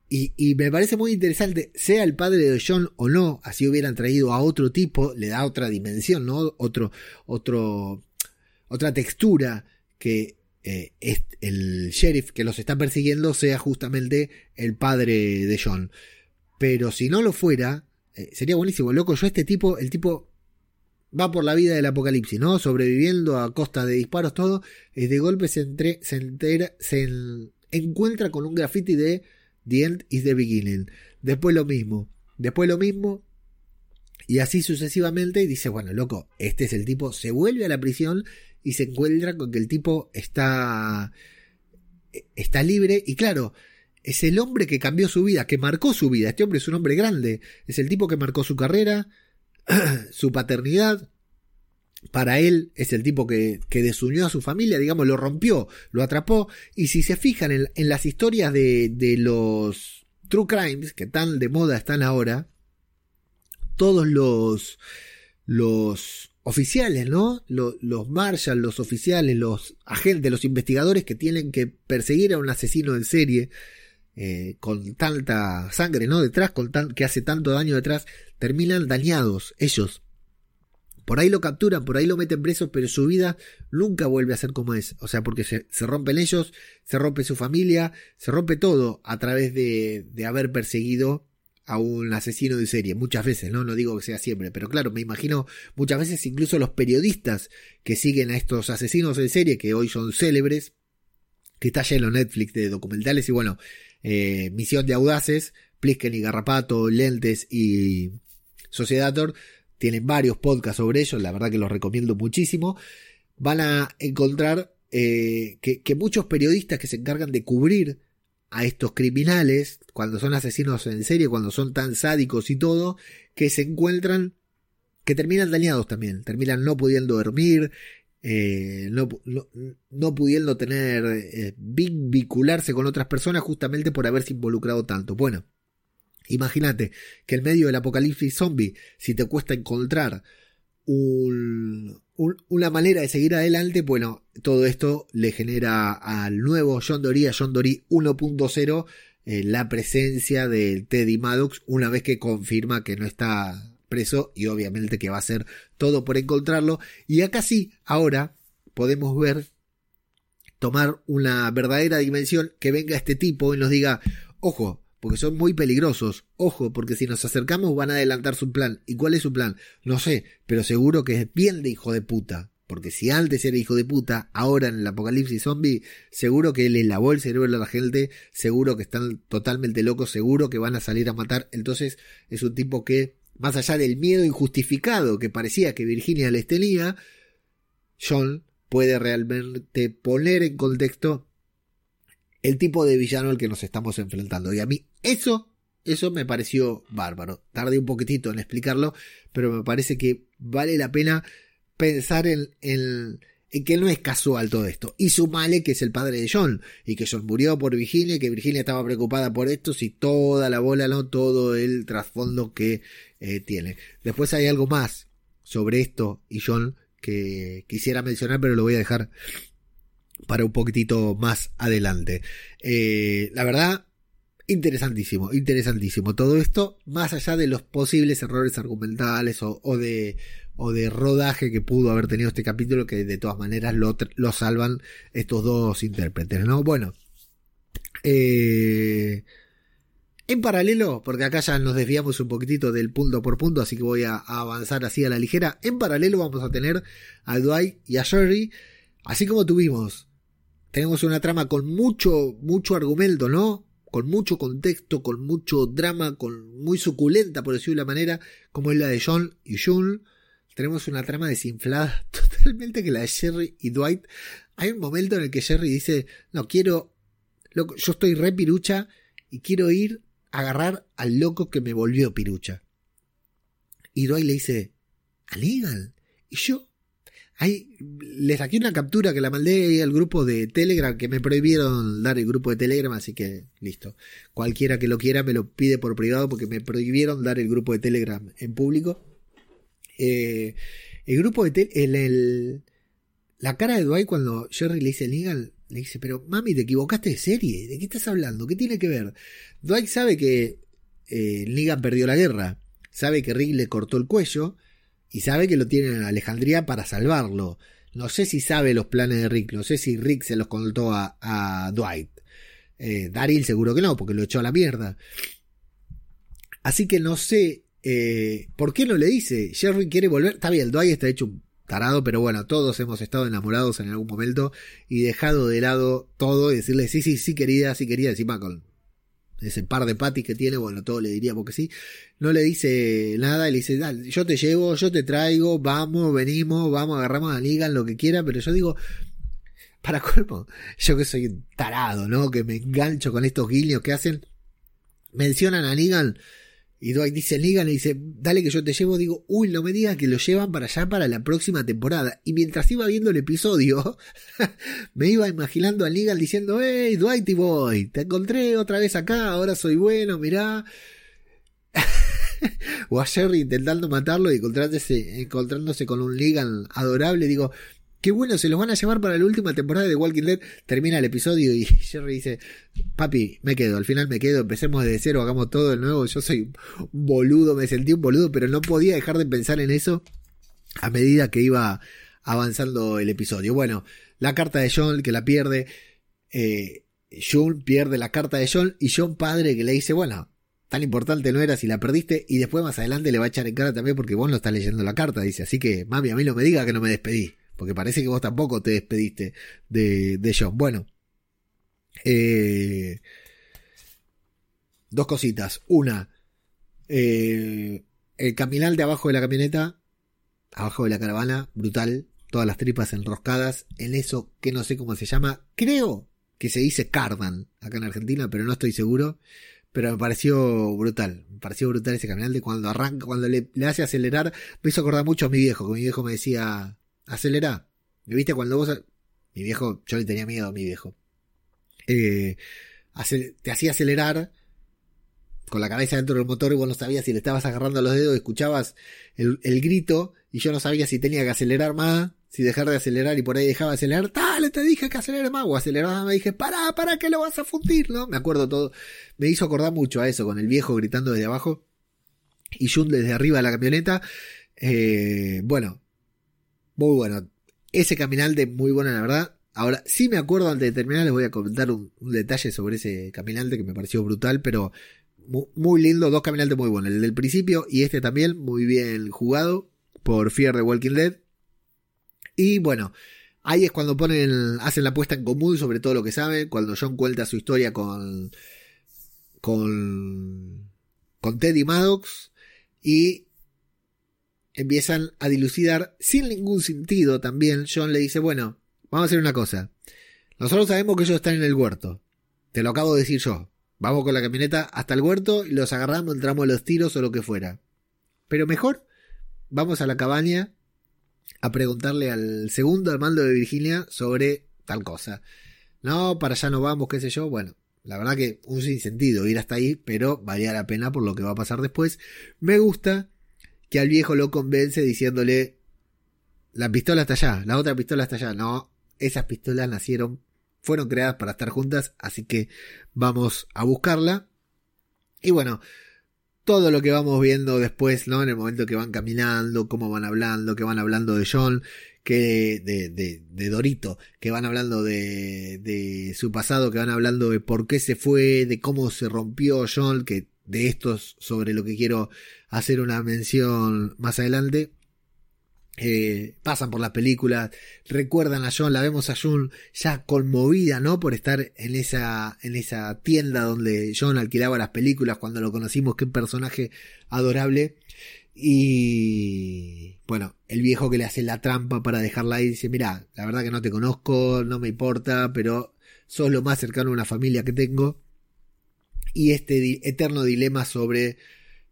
y, y, me parece muy interesante, sea el padre de John o no, así hubieran traído a otro tipo, le da otra dimensión, ¿no? Otro, otro, otra textura que eh, el sheriff que los está persiguiendo sea justamente el padre de John. Pero si no lo fuera, eh, sería buenísimo, loco. Yo este tipo, el tipo va por la vida del apocalipsis, ¿no? Sobreviviendo a costa de disparos, todo. Y de golpe se, entre, se, entera, se encuentra con un graffiti de The End is the Beginning. Después lo mismo. Después lo mismo. Y así sucesivamente. Y dice, bueno, loco, este es el tipo. Se vuelve a la prisión y se encuentra con que el tipo está. Está libre. Y claro, es el hombre que cambió su vida, que marcó su vida. Este hombre es un hombre grande. Es el tipo que marcó su carrera su paternidad. Para él es el tipo que, desunió a su familia, digamos, lo rompió, lo atrapó. Y si se fijan en, en las historias de, de, los true crimes, que tan de moda están ahora, todos los, los oficiales, ¿no? Los, los marshals, los oficiales, los agentes, los investigadores que tienen que perseguir a un asesino en serie, eh, con tanta sangre, ¿no? Detrás, con tan, que hace tanto daño detrás, terminan dañados ellos. Por ahí lo capturan, por ahí lo meten preso, pero su vida nunca vuelve a ser como es. O sea, porque se, se rompen ellos, se rompe su familia, se rompe todo a través de, de haber perseguido a un asesino de serie, muchas veces, ¿no? No digo que sea siempre, pero claro, me imagino muchas veces incluso los periodistas que siguen a estos asesinos de serie, que hoy son célebres, que está lleno Netflix de documentales y bueno, eh, Misión de Audaces, Plisken y Garrapato, Lentes y Sociedator, tienen varios podcasts sobre ellos, la verdad que los recomiendo muchísimo. Van a encontrar eh, que, que muchos periodistas que se encargan de cubrir a estos criminales, cuando son asesinos en serie, cuando son tan sádicos y todo, que se encuentran, que terminan dañados también, terminan no pudiendo dormir, eh, no, no, pudiendo tener, eh, vincularse con otras personas justamente por haberse involucrado tanto. Bueno, imagínate que en medio del apocalipsis zombie, si te cuesta encontrar un, una manera de seguir adelante, bueno, todo esto le genera al nuevo John Dory, a John Dory 1.0, eh, la presencia de Teddy Maddox una vez que confirma que no está preso y obviamente que va a hacer todo por encontrarlo. Y acá sí, ahora podemos ver, tomar una verdadera dimensión, que venga este tipo y nos diga, ojo, porque son muy peligrosos, ojo, porque si nos acercamos van a adelantar su plan. ¿Y cuál es su plan? No sé, pero seguro que es bien de hijo de puta. Porque si antes era hijo de puta, ahora en el apocalipsis zombie, seguro que le lavó el cerebro a la gente, seguro que están totalmente locos, seguro que van a salir a matar. Entonces es un tipo que más allá del miedo injustificado que parecía que Virginia les tenía, John puede realmente poner en contexto el tipo de villano al que nos estamos enfrentando. Y a mí eso, eso me pareció bárbaro. Tardé un poquitito en explicarlo, pero me parece que vale la pena pensar en, en, que no es casual todo esto. Y sumale que es el padre de John, y que John murió por Virginia, y que Virginia estaba preocupada por esto, y toda la bola, ¿no? Todo el trasfondo que eh, tiene. Después hay algo más sobre esto y John que quisiera mencionar, pero lo voy a dejar para un poquitito más adelante. Eh, la verdad, interesantísimo, interesantísimo. Todo esto, más allá de los posibles errores argumentales o, de o de rodaje que pudo haber tenido este capítulo que de todas maneras lo, lo salvan estos dos intérpretes, ¿no? Bueno. Eh, en paralelo, porque acá ya nos desviamos un poquitito del punto por punto, así que voy a, avanzar así a la ligera. En paralelo vamos a tener a Dwight y a Sherry, así como tuvimos. Tenemos una trama con mucho, mucho argumento, ¿no? Con mucho contexto, con mucho drama, con muy suculenta, por decirlo de la manera, como es la de John y June tenemos una trama desinflada totalmente que la de Jerry y Dwight. Hay un momento en el que Jerry dice, no, quiero, yo estoy re pirucha y quiero ir a agarrar al loco que me volvió pirucha. Y Dwight le dice, ¿a Legal? Y yo, ahí, le saqué una captura que la mandé al grupo de Telegram, que me prohibieron dar el grupo de Telegram, así que listo. Cualquiera que lo quiera me lo pide por privado porque me prohibieron dar el grupo de Telegram en público. Eh, el grupo de el, la cara de Dwight cuando Jerry le dice Negan, le dice, pero mami, te equivocaste de serie, ¿de qué estás hablando? ¿Qué tiene que ver? Dwight sabe que eh, Negan perdió la guerra, sabe que Rick le cortó el cuello y sabe que lo tiene en Alejandría para salvarlo. No sé si sabe los planes de Rick, no sé si Rick se los contó a, Dwight. Eh, Daryl seguro que no, porque lo echó a la mierda. Así que no sé eh, ¿Por qué no le dice? Jerry quiere volver. Está bien, Dwight está hecho un tarado, pero bueno, todos hemos estado enamorados en algún momento y dejado de lado todo y decirle sí, sí, sí, querida, sí, querida, encima con ese par de patis que tiene, bueno, todo le diríamos que sí. No le dice nada, le dice, yo te llevo, yo te traigo, vamos, venimos, vamos, agarramos a Negan, lo que quiera, pero yo digo, para colmo, yo que soy tarado, ¿no? Que me engancho con estos guiños que hacen, mencionan a Negan y Dwight dice, Negan le dice, dale que yo te llevo. Digo, uy, no me digas que lo llevan para allá para la próxima temporada. Y mientras iba viendo el episodio, me iba imaginando a Negan diciendo, hey, Dwight y Boy, te encontré otra vez acá, ahora soy bueno, mirá. o a Jerry intentando matarlo y encontrándose, encontrándose con un Negan adorable. Digo, Qué bueno, se los van a llevar para la última temporada de Walking Dead. Termina el episodio y Jerry dice, papi, me quedo, al final me quedo, empecemos de cero, hagamos todo de nuevo. Yo soy un boludo, me sentí un boludo, pero no podía dejar de pensar en eso a medida que iba avanzando el episodio. Bueno, la carta de John que la pierde. Eh, John pierde la carta de John y John padre que le dice, bueno, tan importante no era si la perdiste y después más adelante le va a echar en cara también porque vos no estás leyendo la carta, dice, así que mami, a mí no me diga que no me despedí. Porque parece que vos tampoco te despediste de, de John. Bueno. Eh, dos cositas. Una. Eh, el caminal de abajo de la camioneta. Abajo de la caravana. Brutal. Todas las tripas enroscadas. En eso que no sé cómo se llama. Creo que se dice cardan acá en Argentina, pero no estoy seguro. Pero me pareció brutal. Me pareció brutal ese caminal de cuando arranca, cuando le, le hace acelerar. Me hizo acordar mucho a mi viejo. Que mi viejo me decía, acelera. ¿Me viste cuando vos... Mi viejo, yo le tenía miedo a mi viejo. Eh, te hacía acelerar con la cabeza dentro del motor y vos no sabías si le estabas agarrando los dedos, escuchabas el, grito y yo no sabía si tenía que acelerar más, si dejar de acelerar y por ahí dejaba de acelerar, dale, te dije que acelere más, o aceleraba, me dije, para, para que lo vas a fundir, ¿no? Me acuerdo todo, me hizo acordar mucho a eso, con el viejo gritando desde abajo y Jun desde arriba de la camioneta. Eh, bueno, muy bueno. Ese caminante muy bueno, la verdad. Ahora, sí me acuerdo antes de terminar, les voy a comentar un, detalle sobre ese caminante que me pareció brutal, pero muy, lindo, dos caminantes muy buenos. El del principio y este también, muy bien jugado por Fear de Walking Dead. Y bueno, ahí es cuando ponen, hacen la puesta en común sobre todo lo que saben, cuando John cuenta su historia con, con, con Teddy Maddox y empiezan a dilucidar sin ningún sentido también. John le dice, bueno, vamos a hacer una cosa. Nosotros sabemos que ellos están en el huerto. Te lo acabo de decir yo. Vamos con la camioneta hasta el huerto y los agarramos, entramos a los tiros o lo que fuera. Pero mejor, vamos a la cabaña a preguntarle al segundo al mando de Virginia sobre tal cosa. No, para allá no vamos, qué sé yo. Bueno, la verdad que un sinsentido ir hasta ahí, pero valía la pena por lo que va a pasar después. Me gusta que al viejo lo convence diciéndole, la pistola está allá, la otra pistola está allá. No, esas pistolas nacieron, fueron creadas para estar juntas, así que vamos a buscarla. Y bueno, todo lo que vamos viendo después, ¿no? En el momento que van caminando, cómo van hablando, que van hablando de John, que de, de, Dorito, que van hablando de, de su pasado, que van hablando de por qué se fue, de cómo se rompió John, que de estos sobre lo que quiero hacer una mención más adelante. Eh, pasan por la película, recuerdan a John, la vemos a John ya conmovida, ¿no? Por estar en esa, en esa tienda donde John alquilaba las películas cuando lo conocimos, qué personaje adorable. Y bueno, el viejo que le hace la trampa para dejarla ahí dice, mira, la verdad que no te conozco, no me importa, pero sos lo más cercano a una familia que tengo. Y este eterno dilema sobre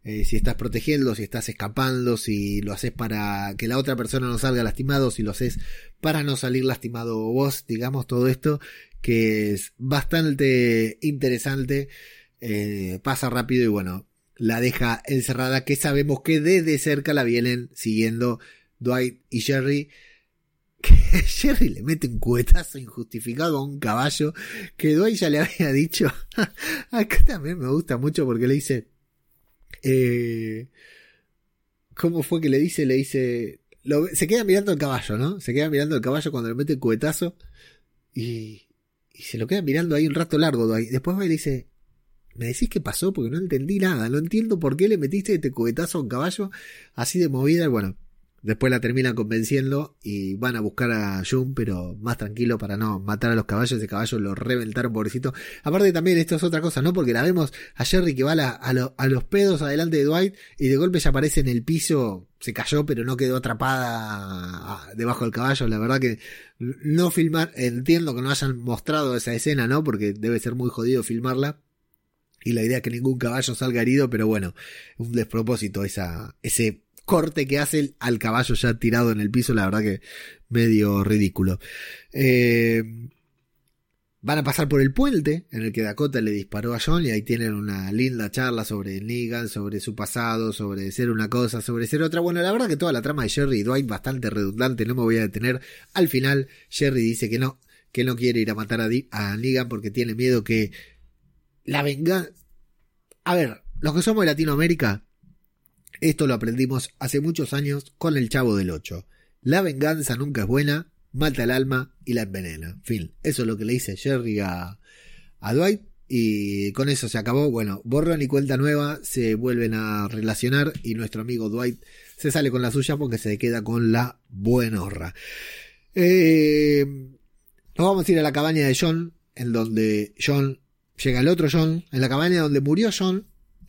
eh, si estás protegiendo, si estás escapando, si lo haces para que la otra persona no salga lastimado, si lo haces para no salir lastimado vos, digamos, todo esto que es bastante interesante, eh, pasa rápido y bueno, la deja encerrada, que sabemos que desde cerca la vienen siguiendo Dwight y Jerry. Que Jerry le mete un cuetazo injustificado a un caballo que Dwight ya le había dicho. Acá también me gusta mucho porque le dice, eh, ¿Cómo fue que le dice? Le dice. se queda mirando el caballo, ¿no? Se queda mirando el caballo cuando le mete el cuetazo. Y, se lo queda mirando ahí un rato largo. Después va y le dice: ¿Me decís qué pasó? Porque no entendí nada. No entiendo por qué le metiste este cuetazo a un caballo así de movida. Bueno, Después la terminan convenciendo y van a buscar a Jun, pero más tranquilo para no matar a los caballos. Ese caballo lo reventaron, pobrecito. Aparte también esto es otra cosa, ¿no? Porque la vemos a Jerry que va a, los pedos adelante de Dwight y de golpe ya aparece en el piso. Se cayó, pero no quedó atrapada debajo del caballo. La verdad que no filmar, entiendo que no hayan mostrado esa escena, ¿no? Porque debe ser muy jodido filmarla y la idea es que ningún caballo salga herido, pero bueno, un despropósito esa, ese corte que hace al caballo ya tirado en el piso, la verdad que medio ridículo. Eh, van a pasar por el puente en el que Dakota le disparó a John y ahí tienen una linda charla sobre Negan, sobre su pasado, sobre ser una cosa, sobre ser otra. Bueno, la verdad que toda la trama de Jerry y Dwight bastante redundante, no me voy a detener. Al final, Jerry dice que no, que no quiere ir a matar a, a Negan porque tiene miedo que la venganza... A ver, los que somos de Latinoamérica esto lo aprendimos hace muchos años con el Chavo del Ocho. La venganza nunca es buena, mata el alma y la envenena. Fin, eso es lo que le dice Jerry a, a Dwight y con eso se acabó. Bueno, borran y cuenta nueva, se vuelven a relacionar y nuestro amigo Dwight se sale con la suya porque se queda con la buena honra. Eh, nos vamos a ir a la cabaña de John, en donde John llega el otro John, en la cabaña donde murió John,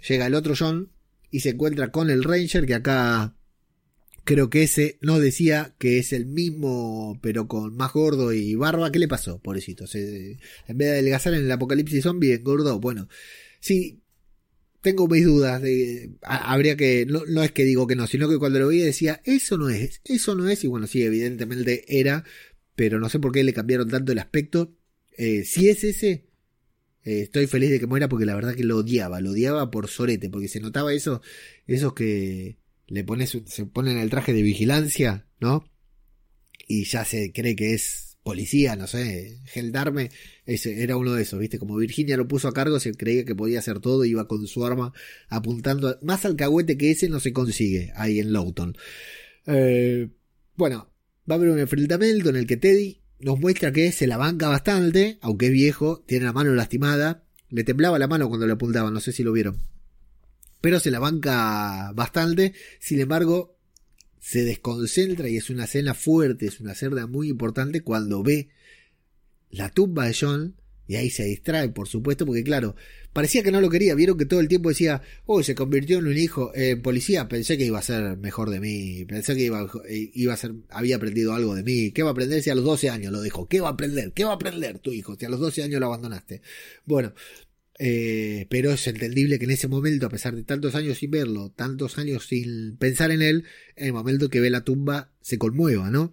llega el otro John y se encuentra con el Ranger, que acá creo que ese no decía que es el mismo, pero con más gordo y barba. ¿Qué le pasó, pobrecito? en vez de adelgazar en el apocalipsis zombie, engordó. Bueno, sí, tengo mis dudas habría que no, no, es que digo que no sino que cuando lo vi decía eso no es eso no es y bueno sí evidentemente era pero no sé por qué le cambiaron tanto el aspecto eh, si es ese eh, estoy feliz de que muera porque la verdad que lo odiaba, lo odiaba por sorete, porque se notaba eso, esos que le pones, se ponen el traje de vigilancia, ¿no? Y ya se cree que es policía, no sé, Geldarme, ese era uno de esos, ¿viste? Como Virginia lo puso a cargo, se creía que podía hacer todo, iba con su arma apuntando, más alcahuete que ese no se consigue ahí en Lowton. Eh, bueno, va a haber un enfrentamiento en el que Teddy nos muestra que se la banca bastante, aunque es viejo, tiene la mano lastimada, le temblaba la mano cuando le apuntaba, no sé si lo vieron. Pero se la banca bastante, sin embargo, se desconcentra y es una escena fuerte, es una cerda muy importante cuando ve la tumba de John y ahí se distrae, por supuesto, porque claro, parecía que no lo quería. Vieron que todo el tiempo decía, oh, se convirtió en un hijo, en policía. Pensé que iba a ser mejor de mí. Pensé que iba, eh, iba a ser, había aprendido algo de mí. ¿Qué va a aprender si a los 12 años lo dijo? ¿Qué va a aprender? ¿Qué va a aprender tu hijo si a los 12 años lo abandonaste? Bueno, Eh, pero es entendible que en ese momento, a pesar de tantos años sin verlo, tantos años sin pensar en él, en el momento que ve la tumba se conmueva, ¿no?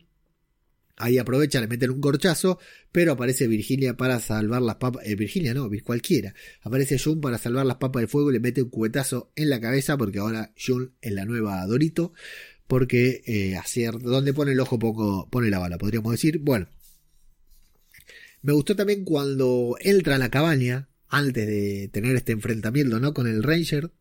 Ahí aprovecha, le meten un corchazo, pero aparece Virginia para salvar las papas. Eh, Virginia no, cualquiera. Aparece Jun para salvar las papas del fuego y le mete un cubetazo en la cabeza porque ahora Jun es la nueva Dorito. Porque eh, donde pone el ojo poco, pone la bala, podríamos decir. Bueno. Me gustó también cuando entra a la cabaña, antes de tener este enfrentamiento ¿no? con el Ranger,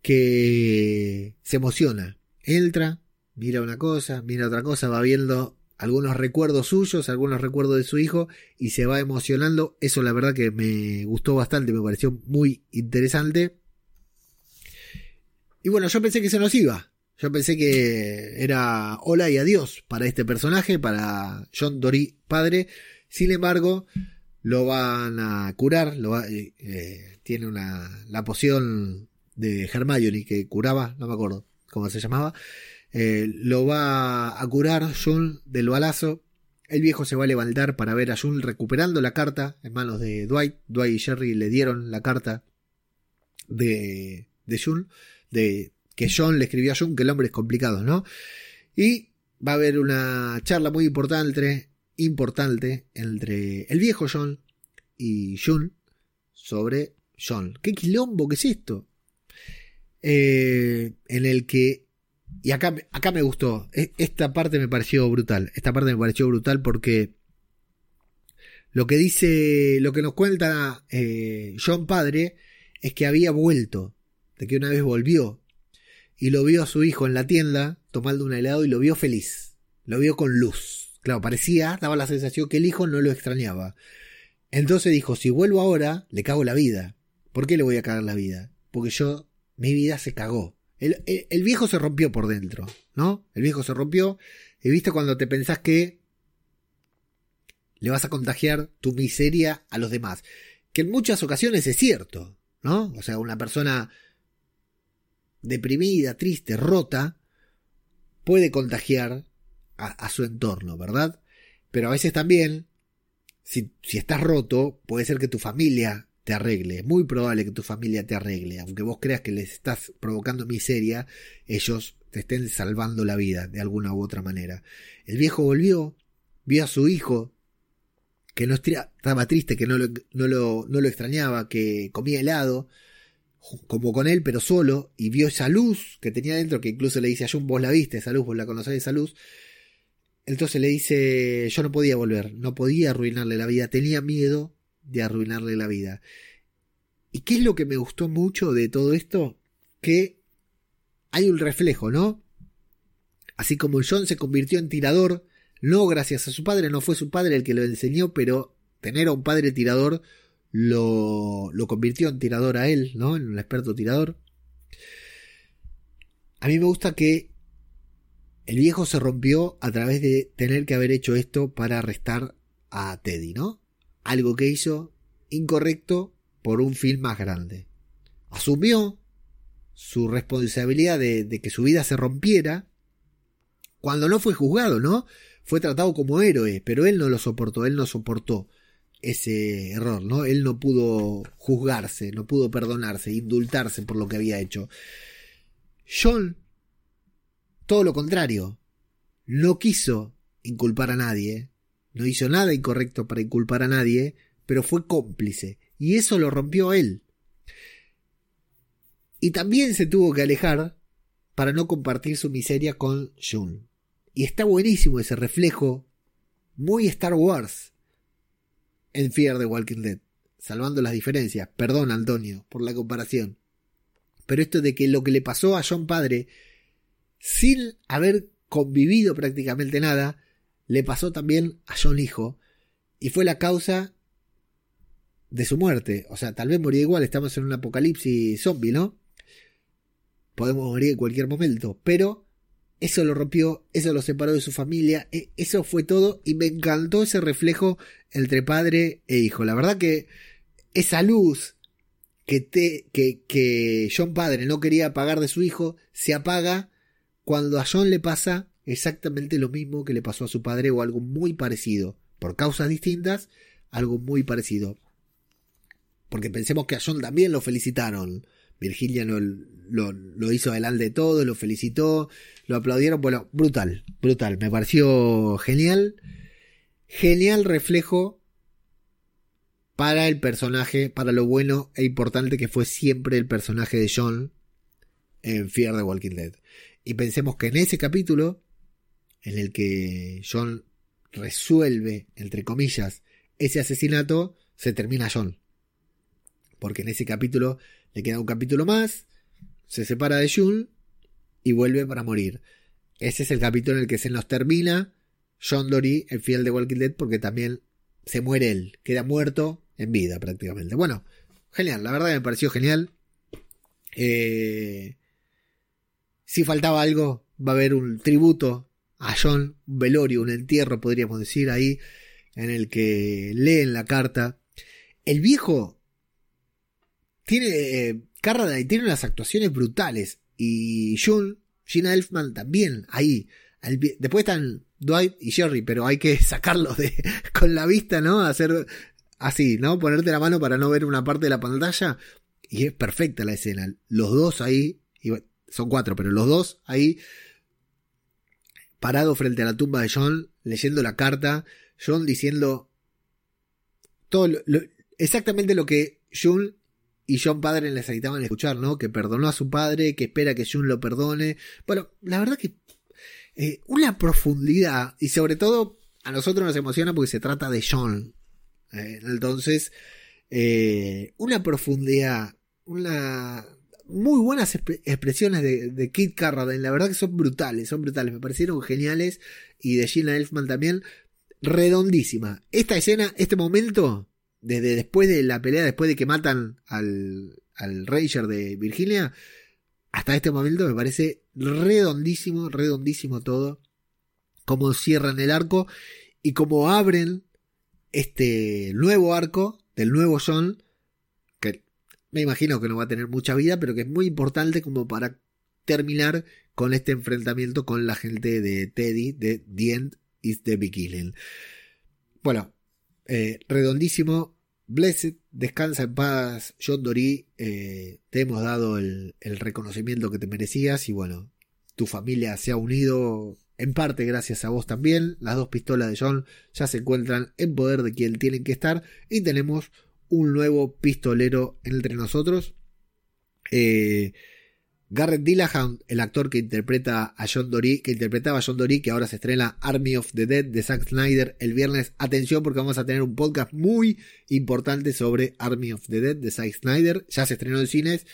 que se emociona. Entra, mira una cosa, mira otra cosa, va viendo algunos recuerdos suyos, algunos recuerdos de su hijo y se va emocionando. Eso la verdad que me gustó bastante, me pareció muy interesante. Y bueno, yo pensé que se nos iba. Yo pensé que era hola y adiós para este personaje, para John Dory padre. Sin embargo, lo van a curar. Lo eh, eh, tiene una, la poción de Hermione que curaba, no me acuerdo cómo se llamaba. Eh, lo va a curar Jun del balazo. El viejo se va a levantar para ver a Jun recuperando la carta en manos de Dwight. Dwight y Jerry le dieron la carta de, de Jun, de que John le escribió a Jun que el hombre es complicado, ¿no? Y va a haber una charla muy importante, importante entre el viejo John y Jun sobre John. ¿Qué quilombo que es esto? Eh, en el que y acá, acá me gustó. E, esta parte me pareció brutal. Esta parte me pareció brutal porque lo que dice, lo que nos cuenta eh, John Padre es que había vuelto, de que una vez volvió y lo vio a su hijo en la tienda tomando un helado y lo vio feliz, lo vio con luz. Claro, parecía, daba la sensación que el hijo no lo extrañaba. Entonces dijo, si vuelvo ahora, le cago la vida. ¿Por qué le voy a cagar la vida? Porque yo, mi vida se cagó. El, viejo se rompió por dentro, ¿no? El viejo se rompió. Y viste cuando te pensás que le vas a contagiar tu miseria a los demás. Que en muchas ocasiones es cierto, ¿no? O sea, una persona deprimida, triste, rota, puede contagiar a, su entorno, ¿verdad? Pero a veces también, si, si estás roto, puede ser que tu familia te arregle. Es muy probable que tu familia te arregle. Aunque vos creas que les estás provocando miseria, ellos te estén salvando la vida de alguna u otra manera. El viejo volvió, vio a su hijo, que no estaba triste, que no lo, no lo, no lo extrañaba, que comía helado, como con él, pero solo, y vio esa luz que tenía dentro, que incluso le dice a Jun, vos la viste, esa luz, vos la conocés, esa luz. Entonces le dice, yo no podía volver, no podía arruinarle la vida, tenía miedo de arruinarle la vida. ¿Y qué es lo que me gustó mucho de todo esto? Que hay un reflejo, ¿no? Así como John se convirtió en tirador, no gracias a su padre, no fue su padre el que lo enseñó, pero tener a un padre tirador lo, lo convirtió en tirador a él, ¿no? En un experto tirador. A mí me gusta que el viejo se rompió a través de tener que haber hecho esto para arrestar a Teddy, ¿no? Algo que hizo incorrecto por un fin más grande. Asumió su responsabilidad de, que su vida se rompiera cuando no fue juzgado, ¿no? Fue tratado como héroe, pero él no lo soportó, él no soportó ese error, ¿no? Él no pudo juzgarse, no pudo perdonarse, indultarse por lo que había hecho. John, todo lo contrario, no quiso inculpar a nadie, no hizo nada incorrecto para inculpar a nadie, pero fue cómplice, y eso lo rompió él. Y también se tuvo que alejar para no compartir su miseria con Jun. Y está buenísimo ese reflejo, muy Star Wars, en Fear de Walking Dead, salvando las diferencias. Perdón, Antonio, por la comparación. Pero esto de que lo que le pasó a John padre, sin haber convivido prácticamente nada, le pasó también a John hijo y fue la causa de su muerte. O sea, tal vez moría igual, estamos en un apocalipsis zombie, ¿no? Podemos morir en cualquier momento, pero eso lo rompió, eso lo separó de su familia, e, eso fue todo y me encantó ese reflejo entre padre e hijo. La verdad que esa luz que, te, que, que John padre no quería apagar de su hijo se apaga cuando a John le pasa exactamente lo mismo que le pasó a su padre o algo muy parecido. Por causas distintas, algo muy parecido. porque pensemos que a John también lo felicitaron. Virginia lo, lo, hizo adelante de todo, lo felicitó, lo aplaudieron. Bueno, brutal, brutal. Me pareció genial. Genial reflejo para el personaje, para lo bueno e importante que fue siempre el personaje de John en Fear the Walking Dead. Y pensemos que en ese capítulo, en el que John resuelve, entre comillas, ese asesinato, se termina John. Porque en ese capítulo le queda un capítulo más, se separa de June y vuelve para morir. Ese es el capítulo en el que se nos termina John Dory, el fiel de Walking Dead, porque también se muere él, queda muerto en vida prácticamente. Bueno, genial, la verdad me pareció genial. Eh, si faltaba algo, va a haber un tributo a John, un velorio, un entierro, podríamos decir, ahí, en el que leen la carta. El viejo tiene. Eh, tiene unas actuaciones brutales. Y June, Gina Elfman también, ahí. después están Dwight y Jerry, pero hay que sacarlos de, con la vista, ¿no? Hacer así, ¿no? Ponerte la mano para no ver una parte de la pantalla. Y es perfecta la escena. Los dos ahí, son cuatro, pero los dos ahí, parados frente a la tumba de John, leyendo la carta. John diciendo todo exactamente lo que John y John padre necesitaban escuchar, ¿no? Que perdonó a su padre, que espera que Jun lo perdone. Bueno, la verdad que eh, una profundidad y sobre todo a nosotros nos emociona porque se trata de John. Eh, entonces, eh, una profundidad, una muy buenas expresiones de, de Kit Carradine, la verdad que son brutales, son brutales, me parecieron geniales y de Gina Elfman también, redondísima. Esta escena, este momento, desde después de la pelea, después de que matan al, al Ranger de Virginia, hasta este momento me parece redondísimo, redondísimo todo. Cómo cierran el arco y cómo abren este nuevo arco del nuevo John, me imagino que no va a tener mucha vida, pero que es muy importante como para terminar con este enfrentamiento con la gente de Teddy, de The End is the Beginning. Bueno, eh, redondísimo. Blessed, descansa en paz, John Dory. Eh, te hemos dado el, reconocimiento que te merecías y bueno, tu familia se ha unido en parte gracias a vos también. Las dos pistolas de John ya se encuentran en poder de quien tienen que estar y tenemos un nuevo pistolero entre nosotros. Eh, Garrett Dillahunt, el actor que interpreta a John Dory, que interpretaba a John Dory, que ahora se estrena Army of the Dead de Zack Snyder el viernes. Atención porque vamos a tener un podcast muy importante sobre Army of the Dead de Zack Snyder. Ya se estrenó en cines,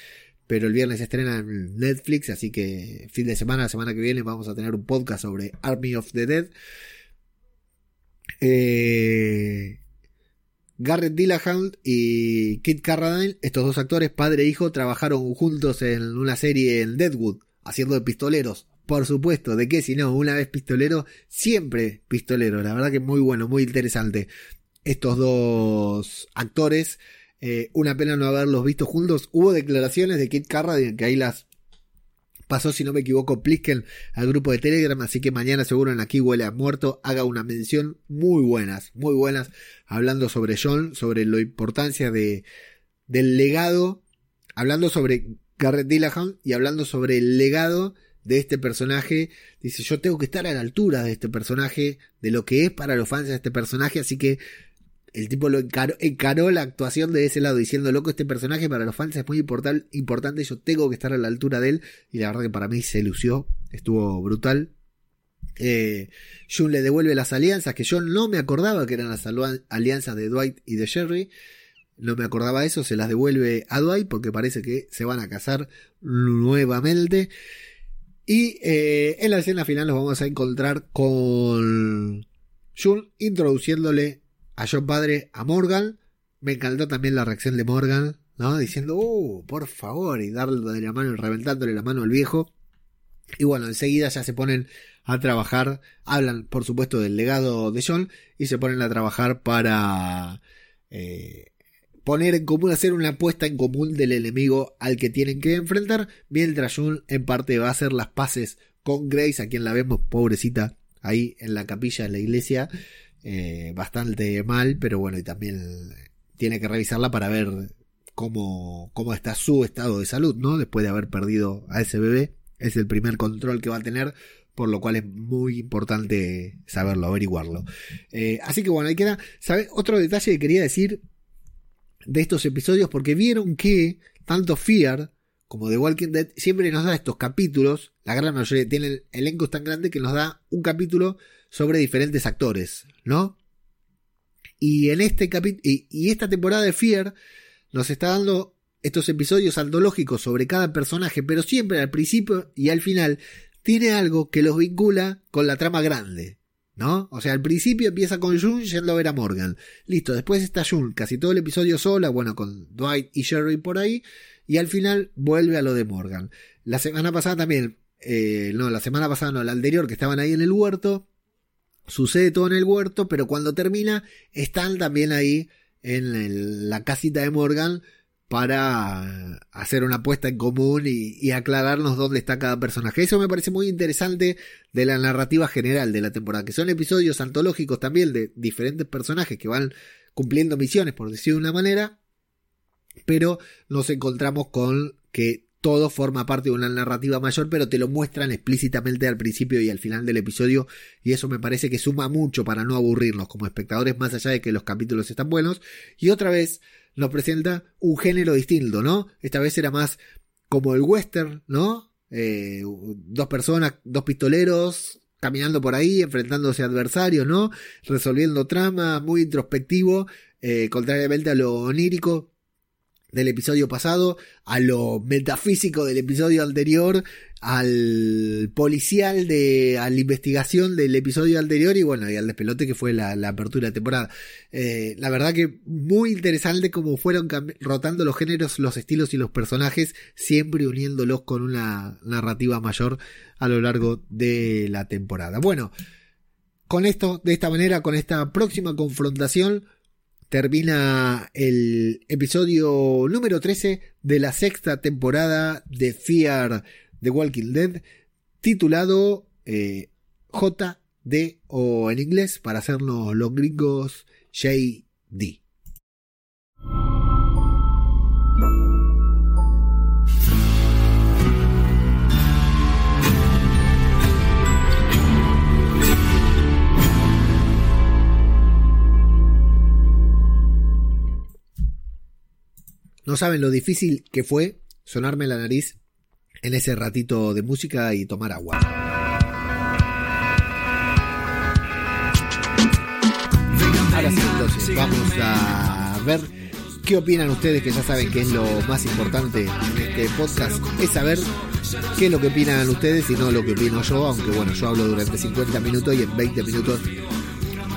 pero el viernes se estrena en Netflix, así que fin de semana, semana que viene, vamos a tener un podcast sobre Army of the Dead. Eh, Garrett Dillahunt y Kit Carradine, estos dos actores, padre e hijo, trabajaron juntos en una serie en Deadwood, haciendo de pistoleros. Por supuesto, de qué si no, una vez pistolero, siempre pistolero. La verdad que muy bueno, muy interesante. Estos dos actores, eh, una pena no haberlos visto juntos. Hubo declaraciones de Kit Carradine que ahí las pasó, si no me equivoco, Plisken al grupo de Telegram, así que mañana seguro en Aquí Huele a Muerto haga una mención muy buenas, muy buenas, hablando sobre John, sobre la importancia de, del legado, hablando sobre Garrett Dillahunt y hablando sobre el legado de este personaje. Dice, yo tengo que estar a la altura de este personaje, de lo que es para los fans de este personaje, así que el tipo lo encaró, la actuación de ese lado, diciendo, loco, este personaje para los fans es muy importante, yo tengo que estar a la altura de él. Y la verdad que para mí se lució, estuvo brutal. Eh, Jun le devuelve las alianzas, que yo no me acordaba que eran las alianzas de Dwight y de Jerry. No me acordaba eso, se las devuelve a Dwight porque parece que se van a casar nuevamente. Y eh, en la escena final nos vamos a encontrar con Jun introduciéndole a John Padre a Morgan. Me encantó también la reacción de Morgan, ¿no? Diciendo, uh, por favor, y darle de la mano, reventándole la mano al viejo. Y bueno, enseguida ya se ponen a trabajar, hablan por supuesto del legado de John y se ponen a trabajar para eh, poner en común, hacer una apuesta en común del enemigo al que tienen que enfrentar, mientras John en parte va a hacer las paces con Grace, a quien la vemos pobrecita ahí en la capilla de la iglesia, eh, bastante mal, pero bueno, y también tiene que revisarla para ver cómo, cómo está su estado de salud, ¿no? Después de haber perdido a ese bebé. Es el primer control que va a tener, por lo cual es muy importante saberlo, averiguarlo. Eh, así que bueno, ahí queda. ¿sabe? Otro detalle que quería decir de estos episodios, porque vieron que tanto Fear como The Walking Dead siempre nos da estos capítulos, la gran mayoría tiene elencos tan grande que nos da un capítulo sobre diferentes actores, ¿no? Y en este capítulo, y, esta temporada de Fear nos está dando estos episodios antológicos sobre cada personaje, pero siempre al principio y al final tiene algo que los vincula con la trama grande, ¿no? O sea, al principio empieza con June yendo a ver a Morgan. Listo, después está June, casi todo el episodio sola, bueno, con Dwight y Sherry por ahí, y al final vuelve a lo de Morgan. La semana pasada también, eh, no, la semana pasada no, la anterior, que estaban ahí en el huerto, sucede todo en el huerto, pero cuando termina, están también ahí en la casita de Morgan para hacer una apuesta en común y, y, aclararnos dónde está cada personaje. Eso me parece muy interesante de la narrativa general de la temporada, que son episodios antológicos también de diferentes personajes que van cumpliendo misiones, por decir de una manera, pero nos encontramos con que todo forma parte de una narrativa mayor, pero te lo muestran explícitamente al principio y al final del episodio, y eso me parece que suma mucho para no aburrirnos como espectadores, más allá de que los capítulos están buenos, y otra vez nos presenta un género distinto, ¿no? Esta vez era más como el western, ¿no? Eh, dos personas, dos pistoleros caminando por ahí, enfrentándose a adversarios, ¿no? Resolviendo tramas, muy introspectivo, eh, contrariamente a lo onírico del episodio pasado, a lo metafísico del episodio anterior, al policial de, a la investigación del episodio anterior y bueno, y al despelote que fue la, apertura de temporada. Eh, la verdad que muy interesante como fueron rotando los géneros, los estilos y los personajes, siempre uniéndolos con una narrativa mayor a lo largo de la temporada. Bueno, con esto, de esta manera, con esta próxima confrontación, termina el episodio número 13 de la sexta temporada de Fear The Walking Dead, titulado eh, JD o en inglés, para hacernos los gringos, JD. No saben lo difícil que fue sonarme la nariz en ese ratito de música y tomar agua. Ahora sí, entonces vamos a ver qué opinan ustedes, que ya saben que es lo más importante en este podcast, es saber qué es lo que opinan ustedes y no lo que opino yo, aunque bueno, yo hablo durante 50 minutos y en 20 minutos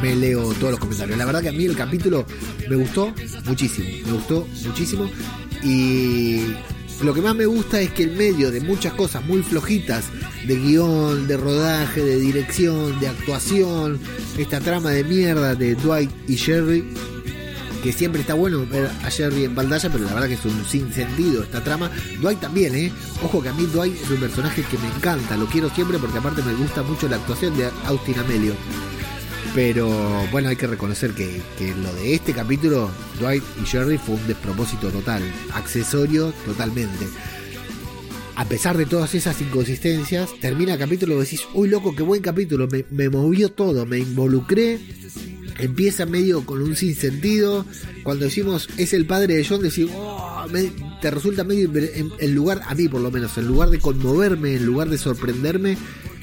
me leo todos los comentarios. La verdad que a mí el capítulo me gustó muchísimo, me gustó muchísimo y lo que más me gusta es que en medio de muchas cosas muy flojitas, de guion, de rodaje, de dirección, de actuación, esta trama de mierda de Dwight y Jerry, que siempre está bueno ver a Jerry en pantalla, pero la verdad que es un sinsentido esta trama. Dwight también, ¿eh? Ojo que a mí Dwight es un personaje que me encanta, lo quiero siempre porque aparte me gusta mucho la actuación de Austin Amelio. Pero bueno, hay que reconocer que, lo de este capítulo, Dwight y Jerry, fue un despropósito total, accesorio totalmente. A pesar de todas esas inconsistencias, termina el capítulo y decís, uy loco, qué buen capítulo, me, movió todo, me involucré, empieza medio con un sinsentido. Cuando decimos es el padre de John, decís, oh, te resulta medio en, lugar, a mí por lo menos, en lugar de conmoverme, en lugar de sorprenderme,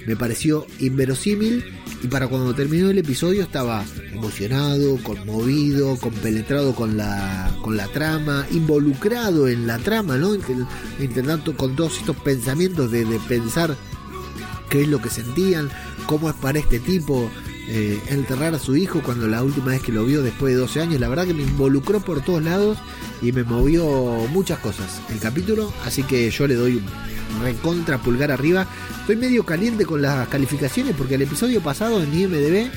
me pareció inverosímil y para cuando terminó el episodio estaba emocionado, conmovido, compenetrado con la, con la trama, involucrado en la trama, ¿no? Intentando con todos estos pensamientos de, pensar qué es lo que sentían, cómo es para este tipo eh, enterrar a su hijo cuando la última vez que lo vio después de 12 años. La verdad que me involucró por todos lados y me movió muchas cosas el capítulo, así que yo le doy un recontra pulgar arriba. Estoy medio caliente con las calificaciones porque el episodio pasado en IMDB.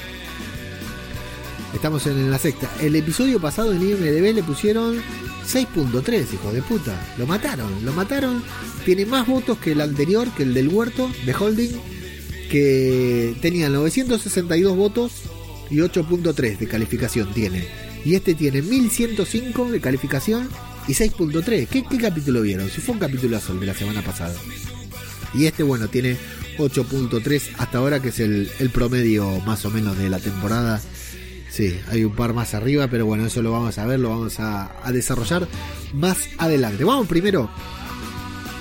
Estamos en la sexta. El episodio pasado en IMDB le pusieron 6.3, hijo de puta. Lo mataron, lo mataron. Tiene más votos que el anterior, que el del huerto de Holding, que tenía 962 votos y 8.3 de calificación tiene. Y este tiene 1105 de calificación y 6.3. ¿Qué, ¿Qué capítulo vieron? Si fue un capítulo azul de la semana pasada. Y este, bueno, tiene 8.3 hasta ahora, que es el, el promedio más o menos de la temporada. Sí, hay un par más arriba, pero bueno, eso lo vamos a ver, lo vamos a, a desarrollar más adelante. Vamos primero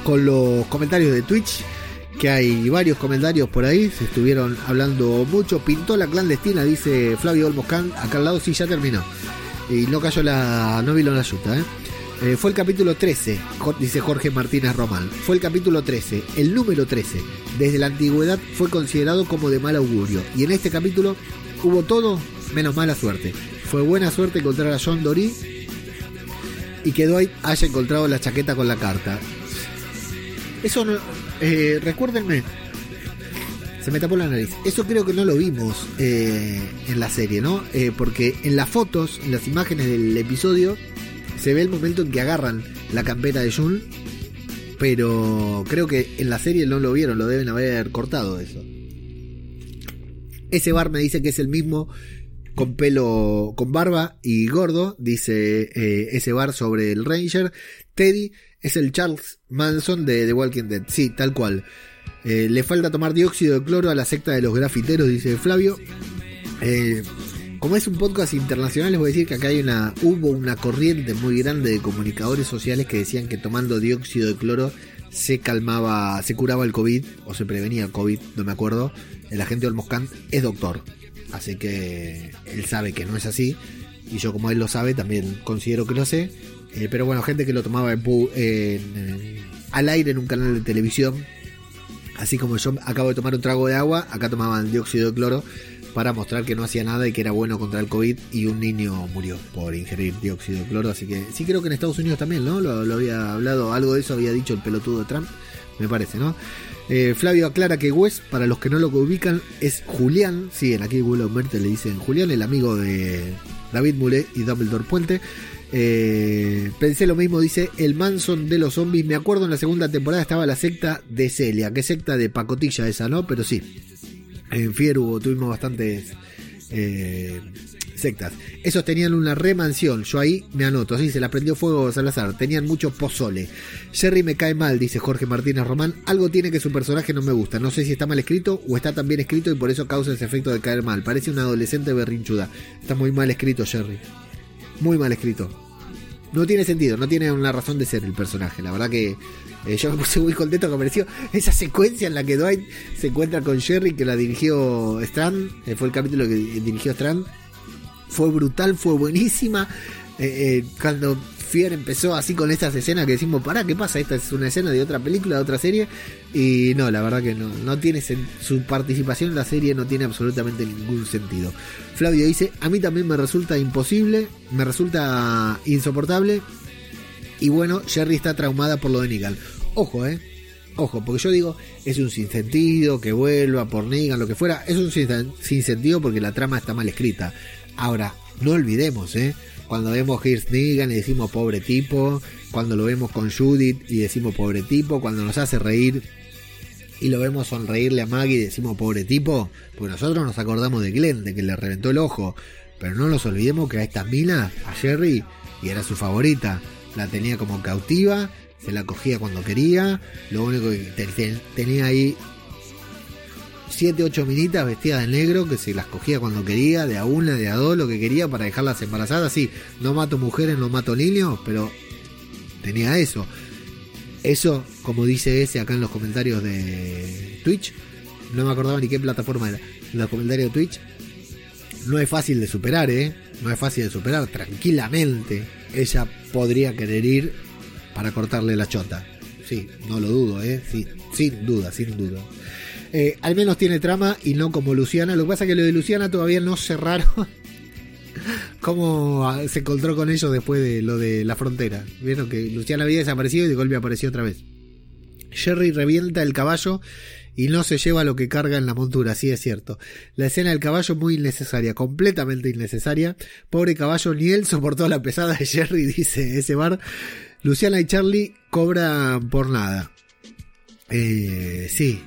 con los comentarios de Twitch, que hay varios comentarios por ahí, se estuvieron hablando mucho. Pintó la clandestina, dice Flavio Olmoscán, acá al lado sí ya terminó. Y no cayó la. no vino la yuta, ¿eh? Eh, fue el capítulo 13, Jo- dice Jorge Martínez Román. Fue el capítulo 13, el número 13. Desde la antigüedad fue considerado como de mal augurio. Y en este capítulo hubo todo menos mala suerte. Fue buena suerte encontrar a John Dory y que Dwight haya encontrado la chaqueta con la carta. Eso no. Eh, recuérdenme. Se me tapó la nariz. Eso creo que no lo vimos eh, en la serie, ¿no? Eh, porque en las fotos, en las imágenes del episodio, se ve el momento en que agarran la campera de Jun. Pero creo que en la serie no lo vieron, lo deben haber cortado eso. Ese bar me dice que es el mismo con pelo, con barba y gordo, dice eh, ese bar sobre el Ranger. Teddy es el Charles Manson de The Walking Dead, sí, tal cual. Eh, le falta tomar dióxido de cloro a la secta de los grafiteros, dice Flavio. Eh, como es un podcast internacional, les voy a decir que acá hay una, hubo una corriente muy grande de comunicadores sociales que decían que tomando dióxido de cloro se calmaba, se curaba el COVID o se prevenía el COVID, no me acuerdo. El agente Olmoscán es doctor, así que él sabe que no es así y yo como él lo sabe también considero que lo sé. Eh, pero bueno, gente que lo tomaba en- al aire en un canal de televisión, así como yo acabo de tomar un trago de agua, acá tomaban dióxido de cloro para mostrar que no hacía nada y que era bueno contra el COVID y un niño murió por ingerir dióxido de cloro, así que sí creo que en Estados Unidos también, ¿no? Lo, había hablado, algo de eso había dicho el pelotudo de Trump, me parece, ¿no? Eh, Flavio aclara que Wes, para los que no lo ubican, es Julián, sí, en aquí Willow Mertel le dicen Julián, el amigo de David Moulet y Dumbledore Puente. Eh, pensé lo mismo, dice el Manson de los zombies. Me acuerdo en la segunda temporada estaba la secta de Celia. ¿Qué secta de pacotilla esa, no? Pero sí. En Fieru tuvimos bastantes eh, sectas. Esos tenían una remansión. Yo ahí me anoto. Así se la prendió fuego Salazar. Tenían mucho pozole. Jerry me cae mal, dice Jorge Martínez Román. Algo tiene que su personaje no me gusta. No sé si está mal escrito o está tan bien escrito y por eso causa ese efecto de caer mal. Parece una adolescente berrinchuda. Está muy mal escrito, Jerry. Muy mal escrito. No tiene sentido, no tiene una razón de ser el personaje. La verdad que eh, yo me puse muy contento que apareció esa secuencia en la que Dwight se encuentra con Jerry, que la dirigió Strand. eh, fue el capítulo que dirigió Strand. Fue brutal, fue buenísima. Eh, cuando Fier empezó así con estas escenas que decimos, pará, ¿qué pasa? Esta es una escena de otra película, de otra serie. Y no, la verdad que no, no tiene su participación en la serie no tiene absolutamente ningún sentido. Flavio dice, a mí también me resulta imposible, me resulta insoportable. Y bueno, Jerry está traumada por lo de Negan. Ojo, eh. Ojo, porque yo digo, es un sinsentido que vuelva por Negan, lo que fuera. Es un sin- sinsentido porque la trama está mal escrita. Ahora, no olvidemos, eh. Cuando vemos Here's Negan y decimos pobre tipo. Cuando lo vemos con Judith y decimos pobre tipo. Cuando nos hace reír y lo vemos sonreírle a Maggie y decimos pobre tipo, pues nosotros nos acordamos de Glenn, de que le reventó el ojo, pero no nos olvidemos que a esta mina, a Jerry, y era su favorita, la tenía como cautiva, se la cogía cuando quería, lo único que te- te- tenía ahí 7, 8 minitas vestidas de negro que se las cogía cuando quería, de a una, de a dos, lo que quería para dejarlas embarazadas, sí, no mato mujeres, no mato niños, pero tenía eso. Eso, como dice ese acá en los comentarios de Twitch, no me acordaba ni qué plataforma era. En los comentarios de Twitch, no es fácil de superar, ¿eh? No es fácil de superar. Tranquilamente, ella podría querer ir para cortarle la chota. Sí, no lo dudo, ¿eh? Sí, sin duda, sin duda. Eh, al menos tiene trama y no como Luciana. Lo que pasa es que lo de Luciana todavía no cerraron cómo se encontró con ellos después de lo de la frontera. Vieron que Luciana había desaparecido y de golpe apareció otra vez. Jerry revienta el caballo y no se lleva lo que carga en la montura, sí es cierto. La escena del caballo muy innecesaria, completamente innecesaria. Pobre caballo, ni él soportó la pesada de Jerry, dice ese bar. Luciana y Charlie cobran por nada. Eh, sí.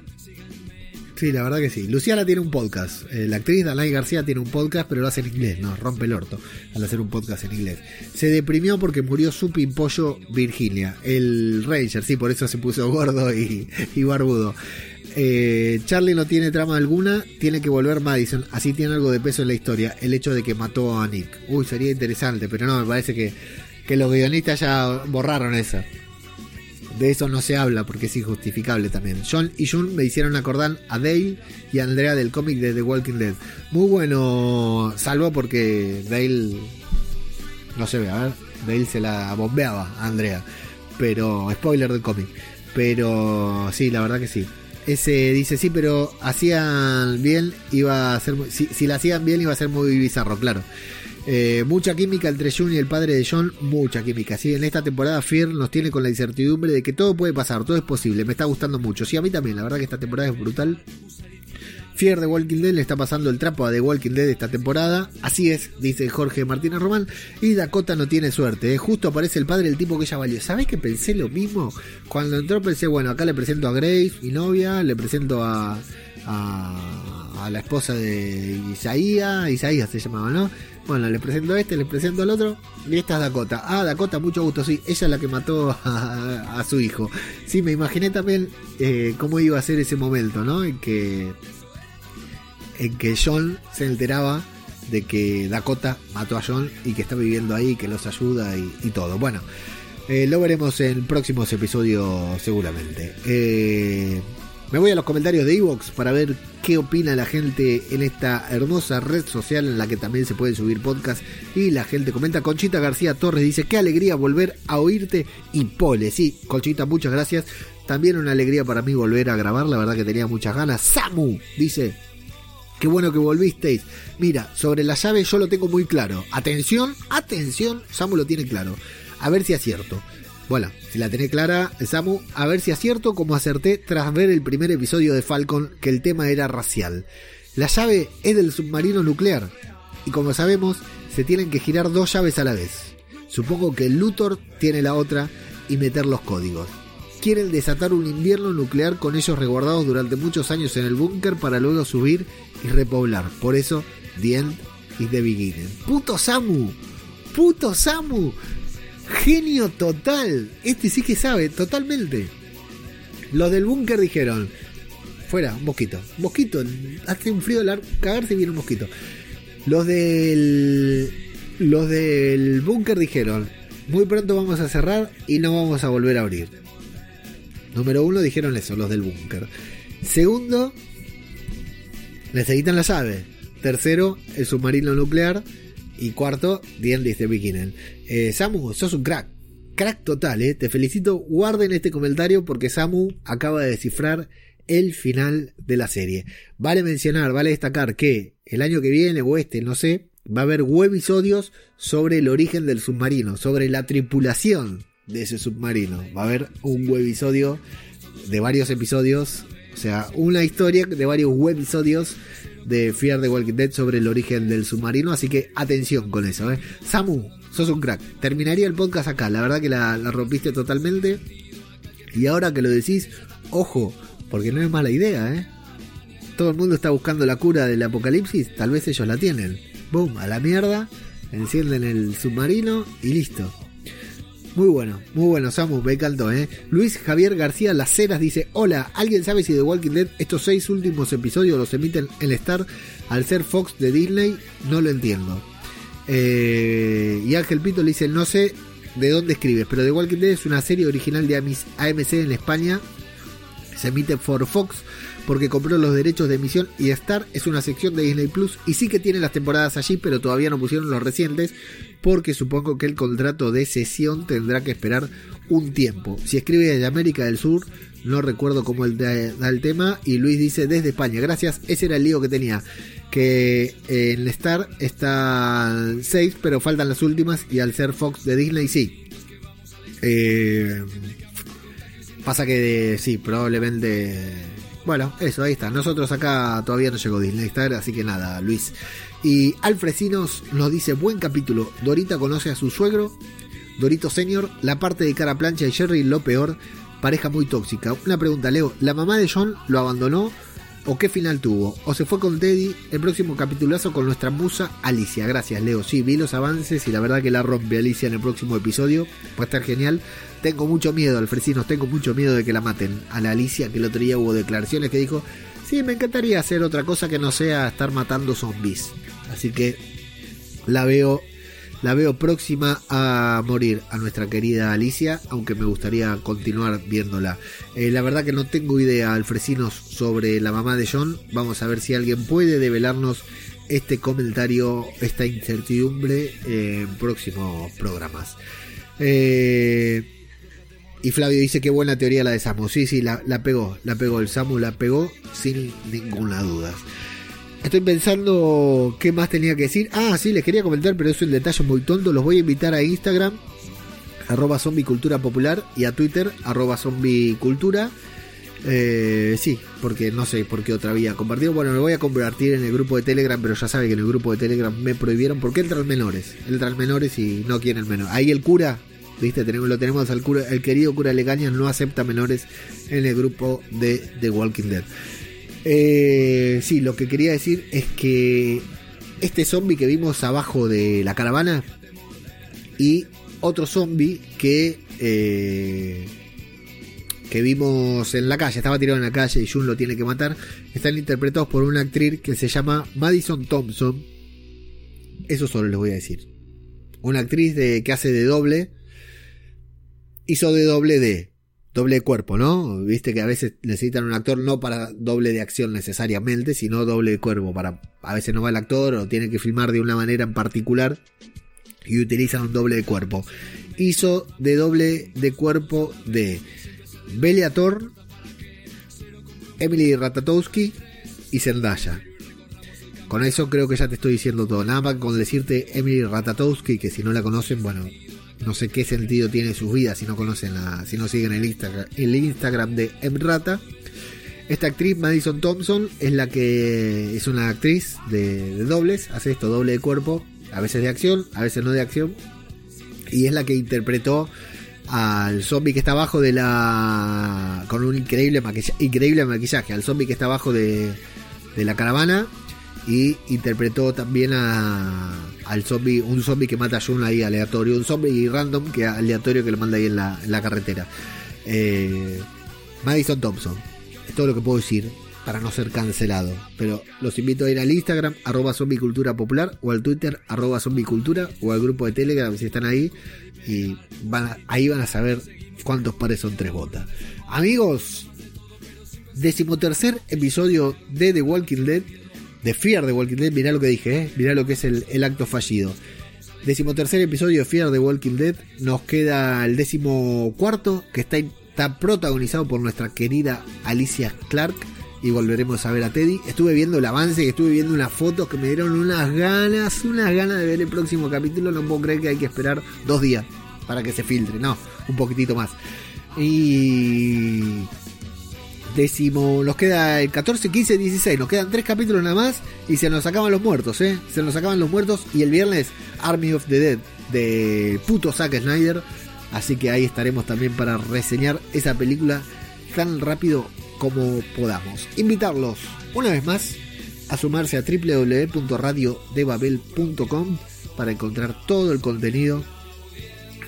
Sí, la verdad que sí. Luciana tiene un podcast. Eh, la actriz Dalai García tiene un podcast, pero lo hace en inglés. No, rompe el orto al hacer un podcast en inglés. Se deprimió porque murió su pimpollo Virginia. El Ranger, sí, por eso se puso gordo y, y barbudo. Eh, Charlie no tiene trama alguna, tiene que volver Madison, así tiene algo de peso en la historia, el hecho de que mató a Nick. Uy, sería interesante, pero no, me parece que, que los guionistas ya borraron eso. De eso no se habla porque es injustificable también. John y June me hicieron acordar a Dale y a Andrea del cómic de The Walking Dead. Muy bueno, salvo porque Dale no se ve, a ver, Dale se la bombeaba a Andrea. Pero, spoiler del cómic. Pero sí, la verdad que sí. Ese dice, sí, pero hacían bien, iba a ser. Si, si la hacían bien, iba a ser muy bizarro, claro. Eh, mucha química entre June y el padre de John, mucha química. Sí, en esta temporada Fear nos tiene con la incertidumbre de que todo puede pasar, todo es posible. Me está gustando mucho. Sí, a mí también, la verdad que esta temporada es brutal. Fear de Walking Dead le está pasando el trapo a The Walking Dead esta temporada. Así es, dice Jorge Martínez Román. Y Dakota no tiene suerte. ¿eh? Justo aparece el padre del tipo que ella valió. ¿Sabes que pensé lo mismo? Cuando entró pensé, bueno, acá le presento a Grace, mi novia, le presento a, a, a la esposa de Isaías. Isaías se llamaba, ¿no? Bueno, le presento a este, le presento al otro. Y esta es Dakota. Ah, Dakota, mucho gusto, sí. Ella es la que mató a, su hijo. Sí, me imaginé también eh, cómo iba a ser ese momento, ¿no? En que, en que John se enteraba de que Dakota mató a John y que está viviendo ahí, que los ayuda y, y todo. Bueno, eh, lo veremos en próximos episodios seguramente. Eh, me voy a los comentarios de Evox para ver qué opina la gente en esta hermosa red social en la que también se pueden subir podcasts. Y la gente comenta, Conchita García Torres dice, qué alegría volver a oírte y pole. Sí, Conchita, muchas gracias. También una alegría para mí volver a grabar, la verdad que tenía muchas ganas. Samu dice, Qué bueno que volvisteis. Mira, sobre la llave yo lo tengo muy claro. Atención, atención, Samu lo tiene claro. A ver si acierto. Bueno, si la tenés clara, Samu, a ver si acierto como acerté tras ver el primer episodio de Falcon que el tema era racial. La llave es del submarino nuclear y como sabemos se tienen que girar dos llaves a la vez. Supongo que Luthor tiene la otra y meter los códigos. Quieren desatar un invierno nuclear con ellos resguardados durante muchos años en el búnker para luego subir y repoblar. Por eso, The End is the Beginning. ¡Puto Samu! ¡Puto Samu! Genio total. Este sí que sabe, totalmente. Los del búnker dijeron, fuera, un mosquito. Mosquito, hace un frío de cagarse viene un mosquito. Los del... Los del búnker dijeron, muy pronto vamos a cerrar y no vamos a volver a abrir. Número uno dijeron eso, los del búnker. Segundo, necesitan la llave. Tercero, el submarino nuclear. Y cuarto, is the Beginning. Eh, Samu, sos un crack. Crack total, eh. Te felicito. Guarden este comentario porque Samu acaba de descifrar el final de la serie. Vale mencionar, vale destacar que el año que viene o este, no sé, va a haber webisodios sobre el origen del submarino, sobre la tripulación de ese submarino. Va a haber un webisodio de varios episodios, o sea, una historia de varios webisodios de Fear the Walking Dead sobre el origen del submarino, así que atención con eso. ¿eh? Samu, sos un crack. Terminaría el podcast acá, la verdad que la, la rompiste totalmente. Y ahora que lo decís, ojo, porque no es mala idea, ¿eh? Todo el mundo está buscando la cura del apocalipsis, tal vez ellos la tienen. Boom, a la mierda, encienden el submarino y listo. Muy bueno, muy bueno, Samu, me encantó, ¿eh? Luis Javier García Las Heras dice: Hola, ¿alguien sabe si The Walking Dead estos seis últimos episodios los emiten en Star al ser Fox de Disney? No lo entiendo. Eh, y Ángel Pito le dice: No sé de dónde escribes, pero The Walking Dead es una serie original de AMC en España. Se emite por Fox porque compró los derechos de emisión y Star es una sección de Disney Plus y sí que tiene las temporadas allí, pero todavía no pusieron los recientes porque supongo que el contrato de sesión tendrá que esperar un tiempo. Si escribe de América del Sur, no recuerdo cómo el da, el tema y Luis dice desde España. Gracias, ese era el lío que tenía. Que en Star está 6, pero faltan las últimas y al ser Fox de Disney sí. Eh, pasa que sí, probablemente bueno, eso, ahí está. Nosotros acá todavía no llegó Disney Star, así que nada, Luis. Y Alfresinos nos dice, buen capítulo. Dorita conoce a su suegro. Dorito Senior, la parte de cara plancha y Jerry, lo peor. Pareja muy tóxica. Una pregunta, Leo. ¿La mamá de John lo abandonó ¿O qué final tuvo? ¿O se fue con Teddy? El próximo capitulazo con nuestra musa Alicia. Gracias, Leo. Sí, vi los avances y la verdad que la rompe Alicia en el próximo episodio. Va a estar genial. Tengo mucho miedo, Alfresinos, tengo mucho miedo de que la maten. A la Alicia, que el otro día hubo declaraciones que dijo: Sí, me encantaría hacer otra cosa que no sea estar matando zombies. Así que la veo la veo próxima a morir a nuestra querida Alicia, aunque me gustaría continuar viéndola. Eh, la verdad que no tengo idea, Alfresinos, sobre la mamá de John. Vamos a ver si alguien puede develarnos este comentario, esta incertidumbre en próximos programas. Eh, y Flavio dice que buena teoría la de Samu. Sí, sí, la, la pegó, la pegó. El Samu la pegó sin ninguna duda. Estoy pensando qué más tenía que decir. Ah, sí, les quería comentar, pero es un detalle muy tonto. Los voy a invitar a Instagram, arroba zombicultura popular, y a Twitter, arroba zombicultura. Eh, sí, porque no sé por qué otra vía compartido. Bueno, me voy a convertir en el grupo de Telegram, pero ya sabe que en el grupo de Telegram me prohibieron porque entran menores. Entran menores y no quieren menores. Ahí el cura, viste, tenemos, lo tenemos al cura, el querido cura Legañas no acepta menores en el grupo de The Walking Dead. Eh, sí, lo que quería decir es que este zombie que vimos abajo de la caravana y otro zombie que eh, que vimos en la calle, estaba tirado en la calle y Jun lo tiene que matar, están interpretados por una actriz que se llama Madison Thompson. Eso solo les voy a decir. Una actriz de, que hace de doble. Hizo de doble de doble cuerpo, ¿no? Viste que a veces necesitan un actor no para doble de acción necesariamente, sino doble de cuerpo. Para, a veces no va el actor o tiene que filmar de una manera en particular y utilizan un doble de cuerpo. Hizo de doble de cuerpo de Thor, Emily Ratatowski y Zendaya. Con eso creo que ya te estoy diciendo todo. Nada más con decirte Emily Ratatowski, que si no la conocen, bueno, no sé qué sentido tiene sus vidas si no conocen la, si no siguen el Instagram, el Instagram de Emrata. Esta actriz, Madison Thompson, es la que es una actriz de, dobles, hace esto, doble de cuerpo, a veces de acción, a veces no de acción, y es la que interpretó al zombie que está abajo de la. con un increíble, maquillaje, increíble maquillaje, al zombie que está abajo de, de la caravana, y interpretó también a, al zombie, un zombie que mata a Jun ahí aleatorio, un zombie random que aleatorio que lo manda ahí en la, en la carretera. Eh, Madison Thompson, es todo lo que puedo decir para no ser cancelado. Pero los invito a ir al Instagram, arroba zombicultura popular, o al Twitter, arroba zombicultura, o al grupo de Telegram si están ahí. Y van ahí van a saber cuántos pares son tres botas. Amigos, decimotercer episodio de The Walking Dead de Fear de Walking Dead, mirá lo que dije, ¿eh? mirá lo que es el, acto fallido. Decimotercer episodio de Fear de Walking Dead, nos queda el décimo cuarto, que está, está protagonizado por nuestra querida Alicia Clark, y volveremos a ver a Teddy. Estuve viendo el avance y estuve viendo unas fotos que me dieron unas ganas, unas ganas de ver el próximo capítulo. No puedo creer que hay que esperar dos días para que se filtre, no, un poquitito más. Y décimo, nos queda el 14, 15, 16, nos quedan tres capítulos nada más y se nos acaban los muertos, ¿eh? Se nos acaban los muertos y el viernes Army of the Dead de puto Zack Snyder, así que ahí estaremos también para reseñar esa película tan rápido como podamos. Invitarlos una vez más a sumarse a www.radiodebabel.com para encontrar todo el contenido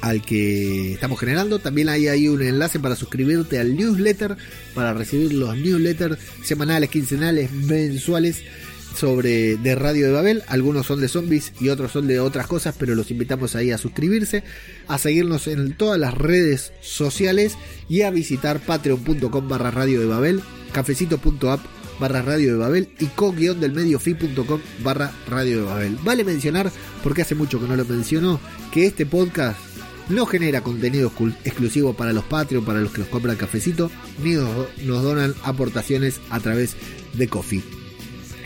al que estamos generando. También hay ahí un enlace para suscribirte al newsletter, para recibir los newsletters semanales, quincenales, mensuales sobre de Radio de Babel. Algunos son de zombies y otros son de otras cosas, pero los invitamos ahí a suscribirse, a seguirnos en todas las redes sociales y a visitar patreon.com barra radio de Babel, cafecito.app barra radio de Babel y co-del medio fi.com barra radio de Babel. Vale mencionar, porque hace mucho que no lo mencionó, que este podcast no genera contenido exclusivo para los Patreon, para los que nos compran cafecito, ni nos, donan aportaciones a través de Coffee.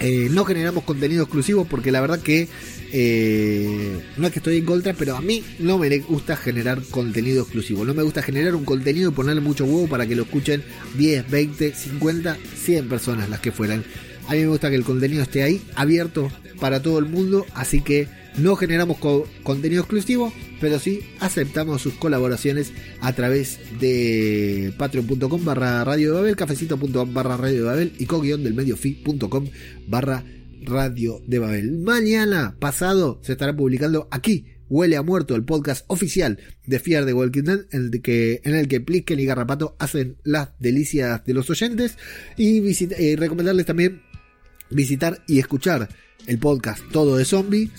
Eh, no generamos contenido exclusivo porque la verdad que eh, no es que estoy en contra, pero a mí no me gusta generar contenido exclusivo. No me gusta generar un contenido y ponerle mucho huevo para que lo escuchen 10, 20, 50, 100 personas, las que fueran. A mí me gusta que el contenido esté ahí, abierto para todo el mundo, así que no generamos contenido exclusivo, pero sí aceptamos sus colaboraciones a través de patreon.com barra radio de Babel, cafecito.com barra radio de Babel y guion del mediofi.com barra radio de Babel. Mañana pasado se estará publicando aquí Huele a Muerto, el podcast oficial de Fear de Walking Dead, en el que, en el que Plisken y Garrapato hacen las delicias de los oyentes. Y eh, recomendarles también visitar y escuchar el podcast Todo de Zombie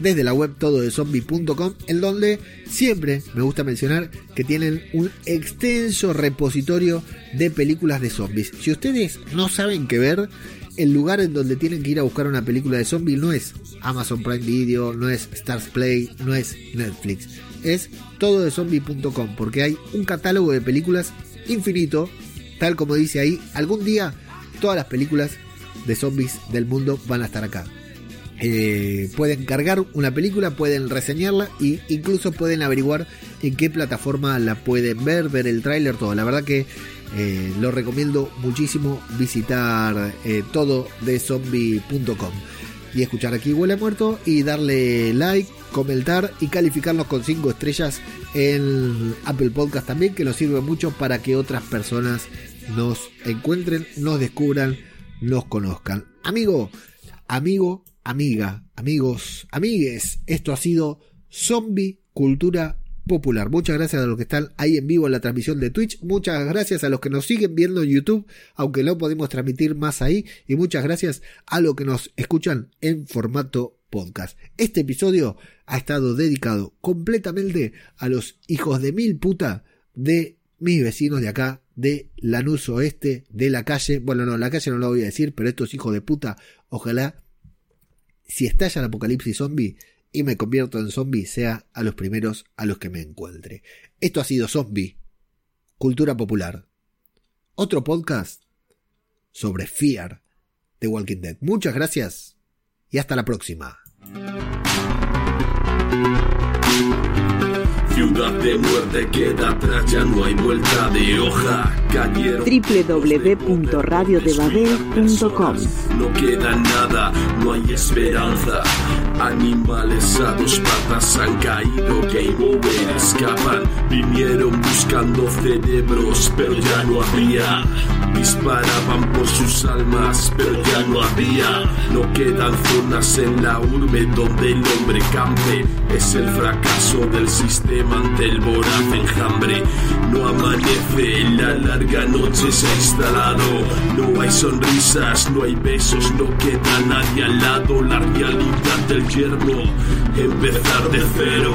desde la web tododezombie.com en donde siempre me gusta mencionar que tienen un extenso repositorio de películas de zombies. Si ustedes no saben qué ver, el lugar en donde tienen que ir a buscar una película de zombies no es Amazon Prime Video, no es Stars Play, no es Netflix, es tododezombie.com porque hay un catálogo de películas infinito, tal como dice ahí, algún día todas las películas de zombies del mundo van a estar acá. Eh, pueden cargar una película, pueden reseñarla e incluso pueden averiguar en qué plataforma la pueden ver, ver el tráiler, todo. La verdad que eh, lo recomiendo muchísimo visitar eh, todo de zombie.com y escuchar aquí Huele Muerto y darle like, comentar y calificarnos con 5 estrellas en Apple Podcast también, que nos sirve mucho para que otras personas nos encuentren, nos descubran, nos conozcan. Amigo, amigo, amiga, amigos, amigues, esto ha sido Zombie Cultura Popular. Muchas gracias a los que están ahí en vivo en la transmisión de Twitch. Muchas gracias a los que nos siguen viendo en YouTube, aunque no podemos transmitir más ahí. Y muchas gracias a los que nos escuchan en formato podcast. Este episodio ha estado dedicado completamente a los hijos de mil puta de mis vecinos de acá, de Lanús Oeste, de la calle. Bueno, no, la calle no lo voy a decir, pero estos hijos de puta, ojalá, si estalla el apocalipsis zombie, y me convierto en zombie sea a los primeros a los que me encuentre. Esto ha sido Zombie, Cultura Popular. Otro podcast sobre Fear de Walking Dead. Muchas gracias y hasta la próxima. Ciudad de muerte queda atrás, ya no hay vuelta de hoja. www.radiodebabel.com No queda nada, no hay esperanza. Animales a dos patas han caído, game over, escapan. Vinieron buscando cerebros, pero ya no había. Disparaban por sus almas, pero ya no había. No quedan zonas en la urbe donde el hombre campe. Es el fracaso del sistema ante el voraz enjambre. No amanece, la larga noche se ha instalado. No hay sonrisas, no hay besos, no queda nadie al lado. La realidad del yermo, empezar de cero.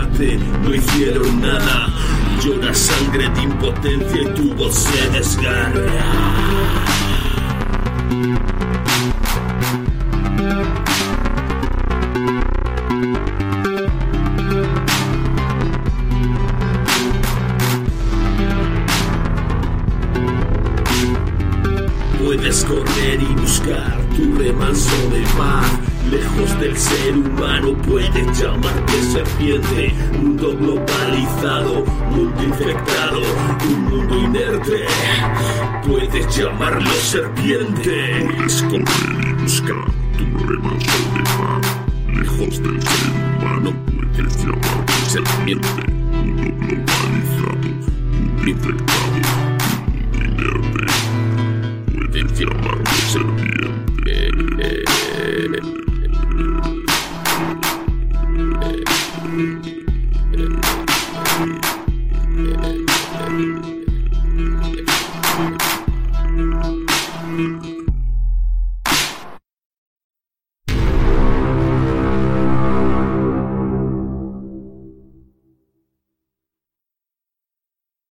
no hicieron nada. Llora sangre de impotencia y tu voz se desgarra. Mundo globalizado, mundo infectado, un mundo inerte. Puedes llamarlo serpiente.